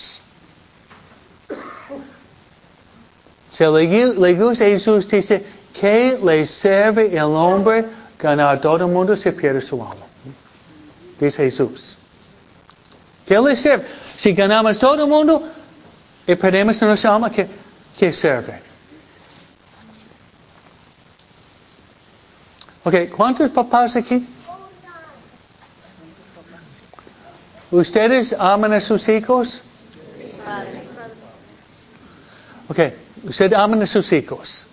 Se le, gusta Jesús, dice, que le sirve el hombre ganar todo el mundo si pierde su alma. Dice Jesús. ¿Qué le sirve? Si ganamos todo el mundo y perdemos nuestra alma, ¿qué, qué sirve? Ok, ¿cuántos papás aquí? ¿Ustedes aman a sus hijos? Ok, ustedes aman a sus hijos.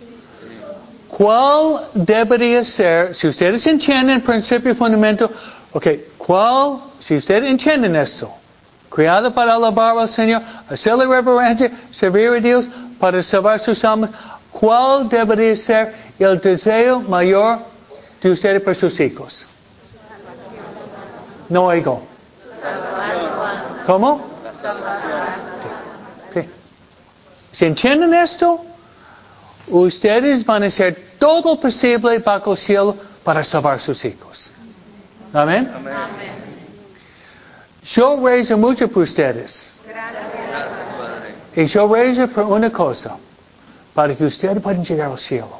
¿Cuál debería ser, si ustedes entienden el principio y fundamento, ok, cuál, si ustedes entienden esto, criado para alabar al Señor, hacerle reverencia, servir a Dios para salvar sus almas, ¿cuál debería ser el deseo mayor de ustedes para sus hijos? No oigo. ¿Cómo? Si entienden esto, ustedes van a hacer todo posible bajo el cielo para salvar sus hijos. Amén. Yo rezo mucho por ustedes. Y yo rezo por una cosa, para que ustedes puedan llegar al cielo.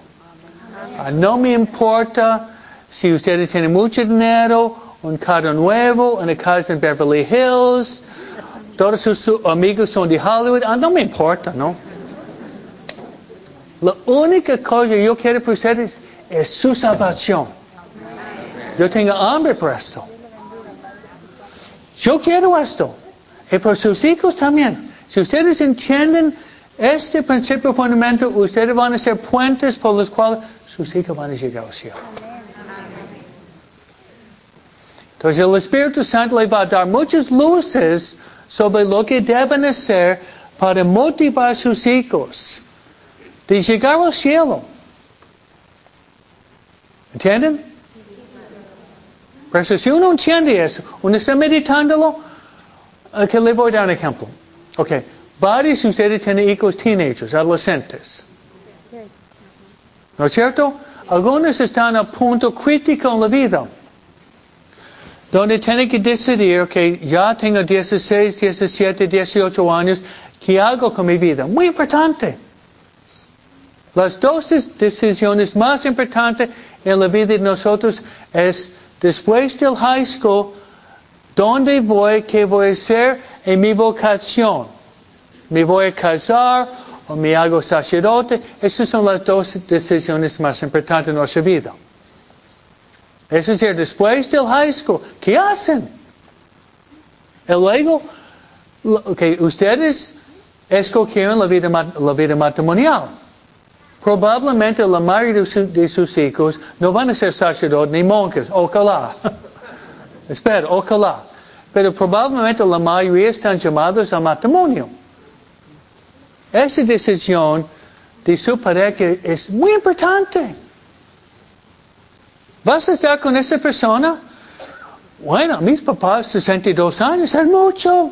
Ah, no me importa si ustedes tienen mucho dinero, un carro nuevo, una casa en Beverly Hills, todos sus amigos son de Hollywood, ah, no me importa, ¿no? La única cosa que yo quiero para ustedes es su salvación. Yo tengo hambre por esto. Yo quiero esto. Y por sus hijos también. Si ustedes entienden este principio fundamental, ustedes van a ser puentes por los cuales sus hijos van a llegar al cielo. Entonces el Espíritu Santo le va a dar muchas luces sobre lo que deben hacer para motivar a sus hijos de llegar al cielo. ¿Entienden? Pero si uno entiende eso, uno está meditándolo, que le voy a dar un ejemplo. Ok, varios de ustedes tienen hijos teenagers, adolescentes. ¿No es cierto? Algunos están a punto crítico en la vida. Donde tienen que decidir que ya tengo 16, 17, 18 años, ¿qué hago con mi vida? Muy importante. Las dos decisiones más importantes en la vida de nosotros es después del high school, ¿dónde voy? ¿Qué voy a hacer en mi vocación? ¿Me voy a casar o me hago sacerdote? Esas son las dos decisiones más importantes en nuestra vida. Es decir, después del high school, ¿qué hacen? Y luego, que ustedes escogieron la vida, matrimonial. Probablemente la mayoría de, sus hijos no van a ser sacerdotes ni monjes, ojalá. Espera, ojalá. Pero probablemente la mayoría están llamados al matrimonio. Esa decisión de su pareja es muy importante. ¿Vas a estar con esa persona? Bueno, mis papás, 62 años, es mucho.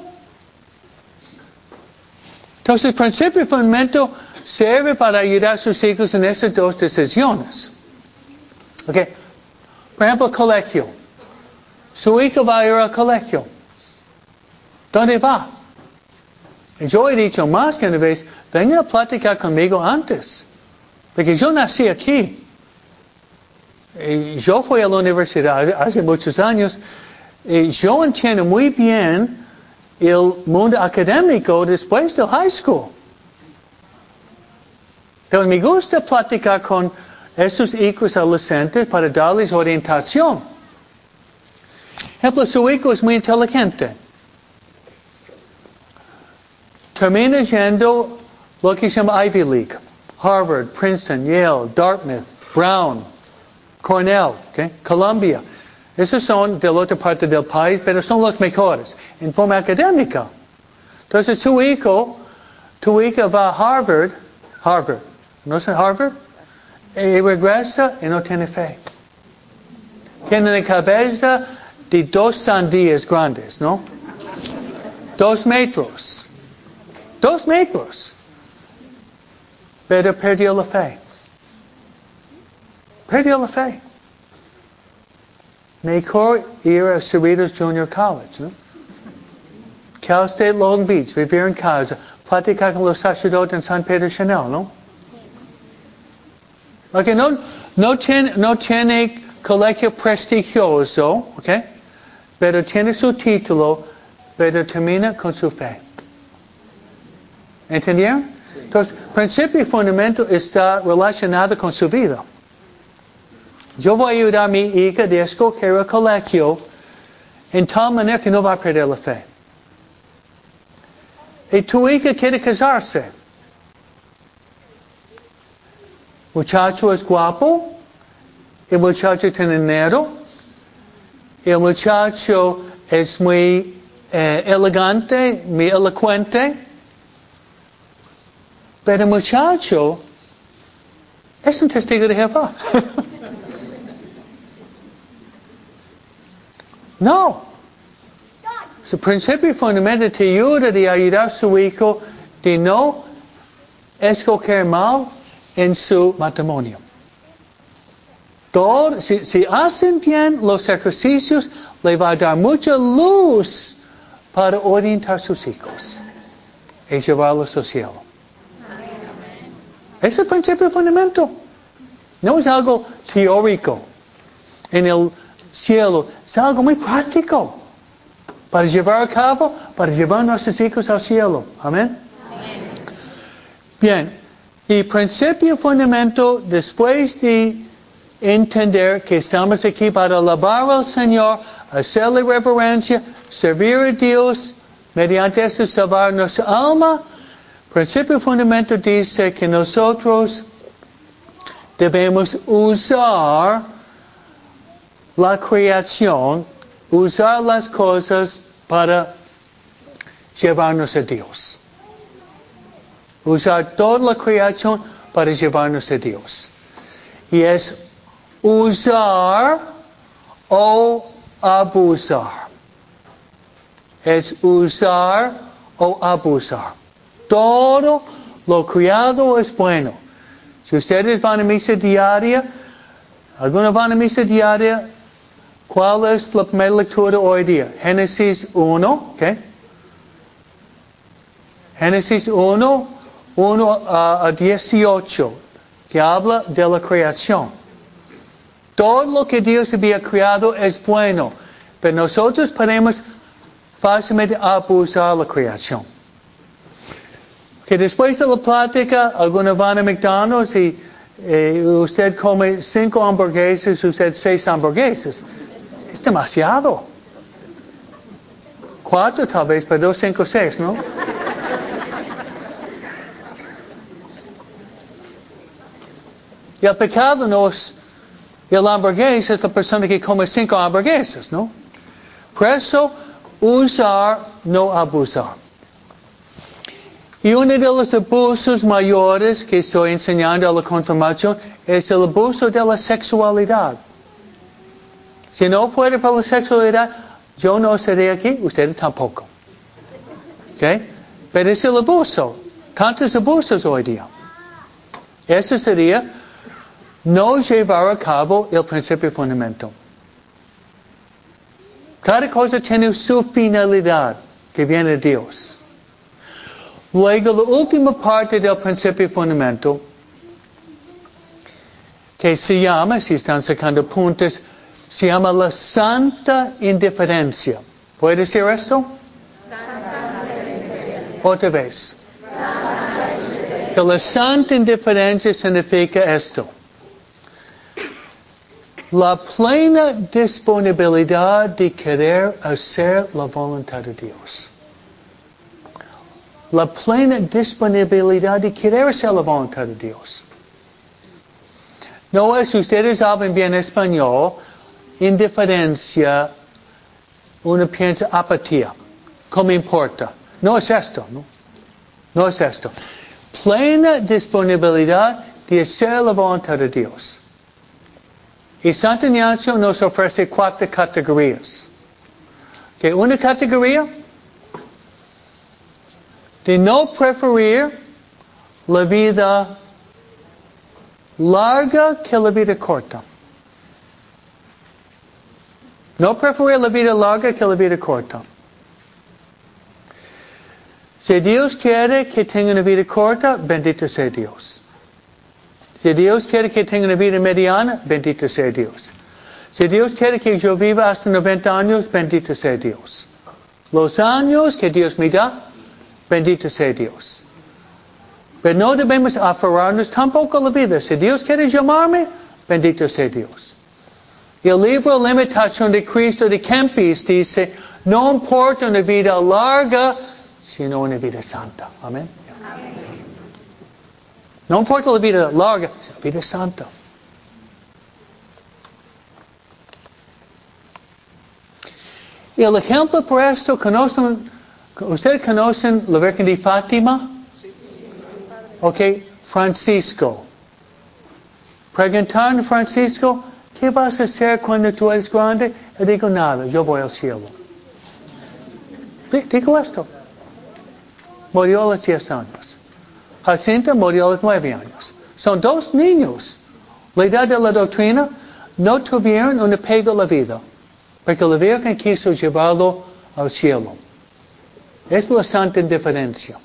Entonces, el principio fundamental sirve para ayudar a sus hijos en esas dos decisiones. Okay. Por ejemplo, colegio. Su hijo va a ir al colegio. ¿Dónde va? Yo he dicho más que una vez, venga a platicar conmigo antes. Porque yo nací aquí. Y yo fui a la universidad hace muchos años. Y yo entiendo muy bien el mundo académico después del high school. Pero me gusta platicar con esos hijos adolescentes para darles orientación. Ejemplo, su hijo es muy inteligente. Termina yendo lo que se llama Ivy League. Harvard, Princeton, Yale, Dartmouth, Brown, Cornell, okay? Columbia. Esos son de la otra parte del país, pero son los mejores en forma académica. Entonces tu hijo, tu hijo va a Harvard, Harvard, ¿no es Harvard? Y regresa y no tiene fe. Tiene la cabeza de dos sandías grandes, ¿no? Dos metros. Dos metros. Pero perdió la fe. Perdió la fe. Mejor ir a Cerritos Junior College, ¿no? Cal State Long Beach, vivir en casa, platicar con los sacerdotes en San Pedro Chanel, ¿no? Ok, no, no, tiene, no tiene colegio prestigioso, ok, pero tiene su título, pero termina con su fe. ¿Entendieron? Entonces, principio y fundamento está relacionado con su vida. Yo voy a ayudar a mi hija de escoger el colegio en tal que perder fe. Y tu hija quiere casarse. Muchacho es guapo, el muchacho tiene dinero, el muchacho es muy eh, elegante, muy elocuente, pero el muchacho es un testigo de Jehová. no. Su principio fundamental te ayuda de ayudar a su hijo de no escoger mal en su matrimonio. Todo, si, si, hacen bien los ejercicios, le va a dar mucha luz para orientar a sus hijos y llevarlos al cielo. Es el principio fundamental. No es algo teórico en el cielo, es algo muy práctico para llevar a cabo, para llevar a nuestros hijos al cielo. Amén. Bien, y principio fundamental, después de entender que estamos aquí para alabar al Señor, hacerle reverencia, servir a Dios, mediante eso salvar nuestra alma, principio fundamental dice que nosotros debemos usar la creación, usar las cosas para llevarnos a Dios usar toda la creación para llevarnos a Dios. Y es usar o abusar. Es usar o abusar. Todo lo criado es bueno. Si ustedes van a misa diaria, algunos van a misa diaria, ¿cuál es la primera lectura hoy día? Génesis 1, ¿ok? Génesis 1, 1 a 18, que habla de la creación. Todo lo que Dios había creado es bueno, pero nosotros podemos fácilmente abusar la creación. Que después de la plática, algunos van a McDonald's y eh, usted come cinco hamburguesas, usted seis hamburguesas. Es demasiado. Cuatro tal vez, pero dos, cinco, seis, ¿no? Y el pecado no es el hamburguesa, es la persona que come cinco hamburguesas, ¿no? Por eso, usar, no abusar. Y uno de los abusos mayores que estoy enseñando a la confirmación es el abuso de la sexualidad. Si no fuera por la sexualidad, yo no estaría aquí, ustedes tampoco. ¿Ok? Pero es el abuso. Tantos abusos hoy día. Eso sería no llevar a cabo el principio fundamental. Cada cosa tiene su finalidad que viene de Dios. Luego, la última parte del principio fundamental, que se llama, si están sacando puntos, se llama la santa indiferencia. ¿Puede decir esto? Santa Otra vez. Santa la santa indiferencia significa esto. la plena disponibilidad de querer hacer la voluntad de Dios. La plena disponibilidad de querer hacer la voluntad de Dios. No es, ustedes hablan bien español, indiferencia, una piensa apatía. ¿Cómo importa? No es esto, ¿no? No es esto. Plena disponibilidad de hacer la voluntad de Dios. Y Santo Ignacio nos ofrece cuatro categorías. Que una categoría de no preferir la vida larga que la vida corta. No preferir la vida larga que la vida corta. Si Dios quiere que tenga una vida corta, bendito sea Dios. Si Dios quiere que tenga una vida mediana, bendito sea Dios. Si Dios quiere que yo viva hasta 90 años, bendito sea Dios. Los años que Dios me da, bendito sea Dios. Pero no debemos aferrarnos tampoco a la vida. Si Dios quiere llamarme, bendito sea Dios. El libro Limitación de Cristo de Kempis dice, no importa una vida larga, sino una vida santa. Amén. Amen. No importa la vida larga, sino la vida santa. El ejemplo por esto, conocen, ¿ustedes conocen la Virgen de Fátima? Ok, Francisco. Preguntaron a Francisco, ¿qué vas a hacer cuando tú eres grande? Y digo, nada, yo voy al cielo. Digo esto. Murió a los 10 años. Jacinta murió a los 9 años. Son dos niños. La edad de la doctrina no tuvieron un apego a la vida. Porque la Virgen quiso llevarlo al cielo. Es la santa indiferencia.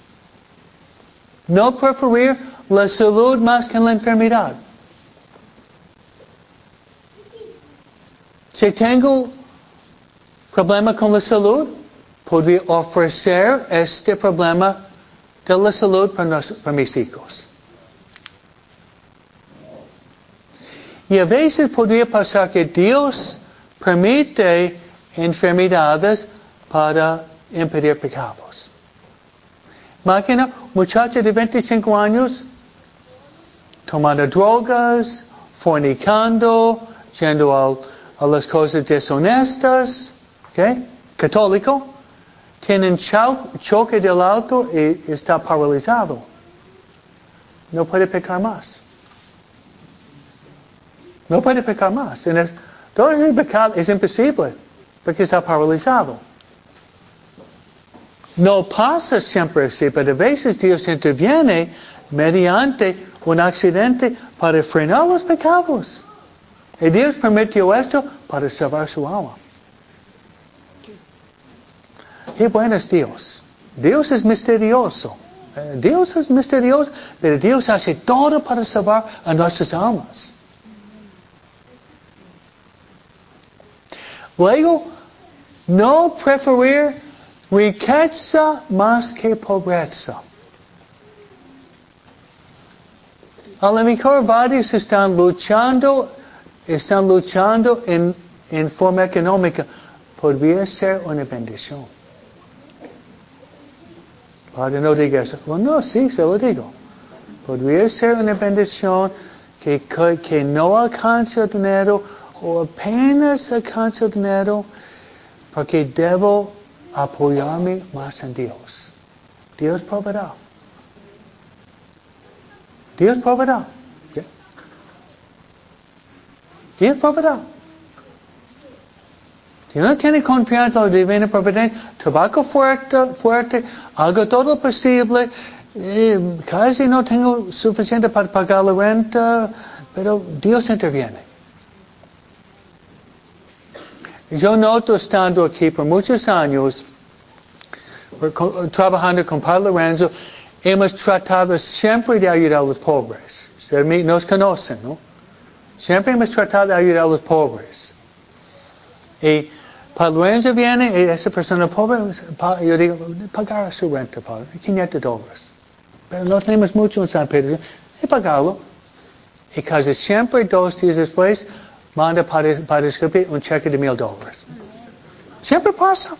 No preferir la salud más que la enfermedad. Si tengo problema con la salud, podría ofrecer este problema de la salud para, para mis hijos. Y a veces podría pasar que Dios permite enfermedades para impedir pecados. Imagina, muchacha de 25 años, tomando drogas, fornicando, yendo a, las cosas deshonestas, ¿okay? católico, tiene choque del auto y está paralizado. No puede pecar más. No puede pecar más. Todo ese pecado es imposible porque está paralizado. No pasa siempre así, pero a veces Dios interviene mediante un accidente para frenar los pecados. Y Dios permitió esto para salvar su alma. Qué bueno es Dios. Dios es misterioso. Eh, Dios es misterioso, pero Dios hace todo para salvar a nuestras almas. Luego, no preferir riqueza más que pobreza. A lo mejor varios están luchando, están luchando en, forma económica. Podría ser una bendición. Padre, no diga eso. no, sí, se lo digo. Podría ser una bendición que, no alcance el dinero o apenas alcance el dinero porque debo apoyarme más en Dios. Dios proveerá. Dios proveerá. Dios proveerá. Si no tiene confianza en la divina providencia, trabajo fuerte, fuerte, hago todo lo posible, eh, casi no tengo suficiente para pagar la renta, pero Dios interviene. Yo noto estando aquí por muchos años, trabajando con Padre Lorenzo, hemos tratado siempre de ayudar a los pobres. Ustedes nos conocen, ¿no? Siempre hemos tratado de ayudar a los pobres. Y Padre Lorenzo viene y esa persona pobre, yo digo, pagar su renta, Padre, 500 dólares. Pero no tenemos mucho en San Pedro. Y pagarlo. Y casi siempre, dos días después, manda para, para escribir un cheque de mil dólares. Siempre pasa.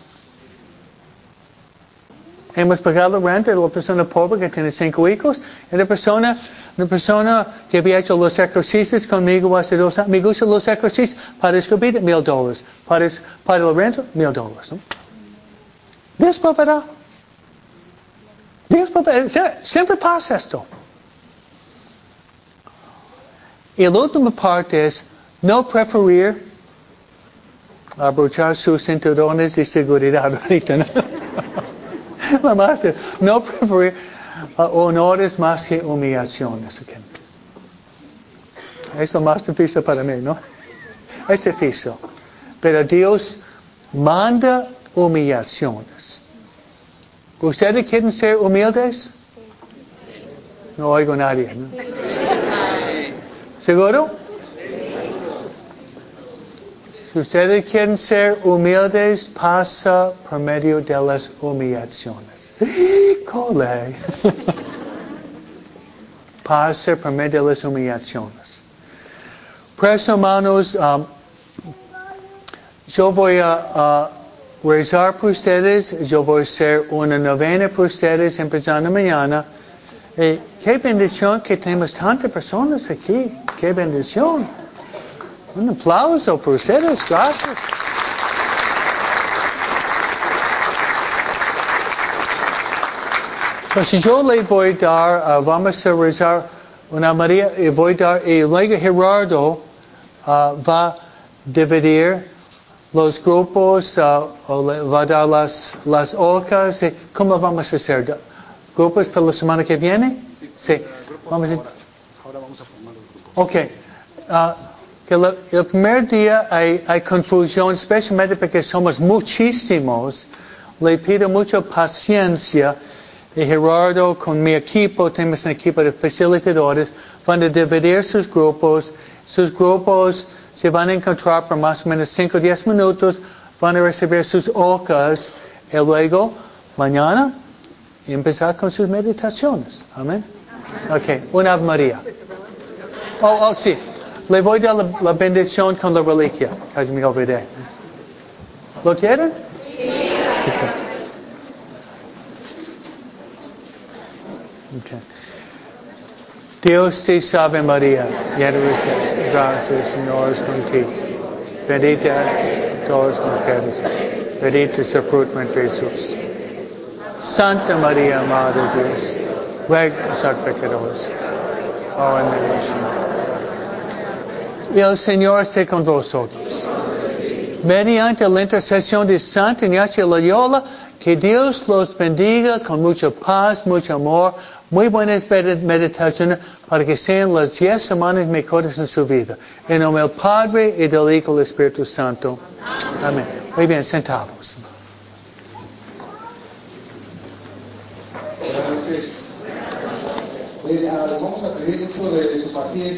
Hemos pagado renta de la persona pobre que tiene cinco hijos y la persona, la persona que había hecho los ejercicios conmigo hace dos años, me gustan los ejercicios para escribir mil dólares, para, para la renta mil dólares. ¿no? Dios proveerá. Dios proveerá. Siempre pasa esto. Y la última parte es no preferir abrochar sus cinturones de seguridad ahorita. ¿no? no preferir uh, honores más que humillaciones. Okay. Eso es más difícil para mí, ¿no? Es difícil. Pero Dios manda humillaciones. ¿Ustedes quieren ser humildes? No oigo a nadie, ¿no? ¿Seguro? Si ustedes quieren ser humildes, pasa por medio de las humillaciones. Cole. pasa por medio de las humillaciones. Pues hermanos, um, yo voy a, a, rezar por ustedes, yo voy a hacer una novena por ustedes empezando mañana. Eh, qué bendición que tenemos tantas personas aquí. Qué bendición. Un aplauso por ustedes. Gracias. Pues yo le voy a dar, uh, vamos a rezar una María, y voy a dar, y luego Gerardo uh, va a dividir los grupos, uh, va a dar las, las ocas. ¿Cómo vamos a hacer? ¿Grupos para la semana que viene? Sí. sí. Vamos a, ahora, ahora, vamos a formar los grupos. Ok. Que lo, el primer día hay, hay, confusión, especialmente porque somos muchísimos. Le pido mucha paciencia. Y Gerardo, con mi equipo, tenemos un equipo de facilitadores, van a dividir sus grupos. Sus grupos se van a encontrar por más o menos 5 o 10 minutos, van a recibir sus ocas y luego, mañana, empezar con sus meditaciones. Amén. Ok, una Ave María. Oh, oh, sí. Le voy a dar la, la bendición con la reliquia. Casi me olvidé. ¿Lo quieren? Sí. Okay. Dios te salve María, llena de gracia, Señor es contigo. Bendita todas las mujeres, bendito es el fruto de Jesús. Santa María, Madre de Dios, ruega por nosotros pecadores, ahora en la Y el Señor esté con vosotros. Mediante la intercesión de Santa Ignacio Loyola, que Dios los bendiga con mucha paz, mucho amor, muy buenas meditaciones para que sean las diez semanas mejores en su vida. En nombre del Padre y del Hijo y del Espíritu Santo. Amén. Muy bien, sentados. Noches. Vamos a pedir mucho de su paciencia.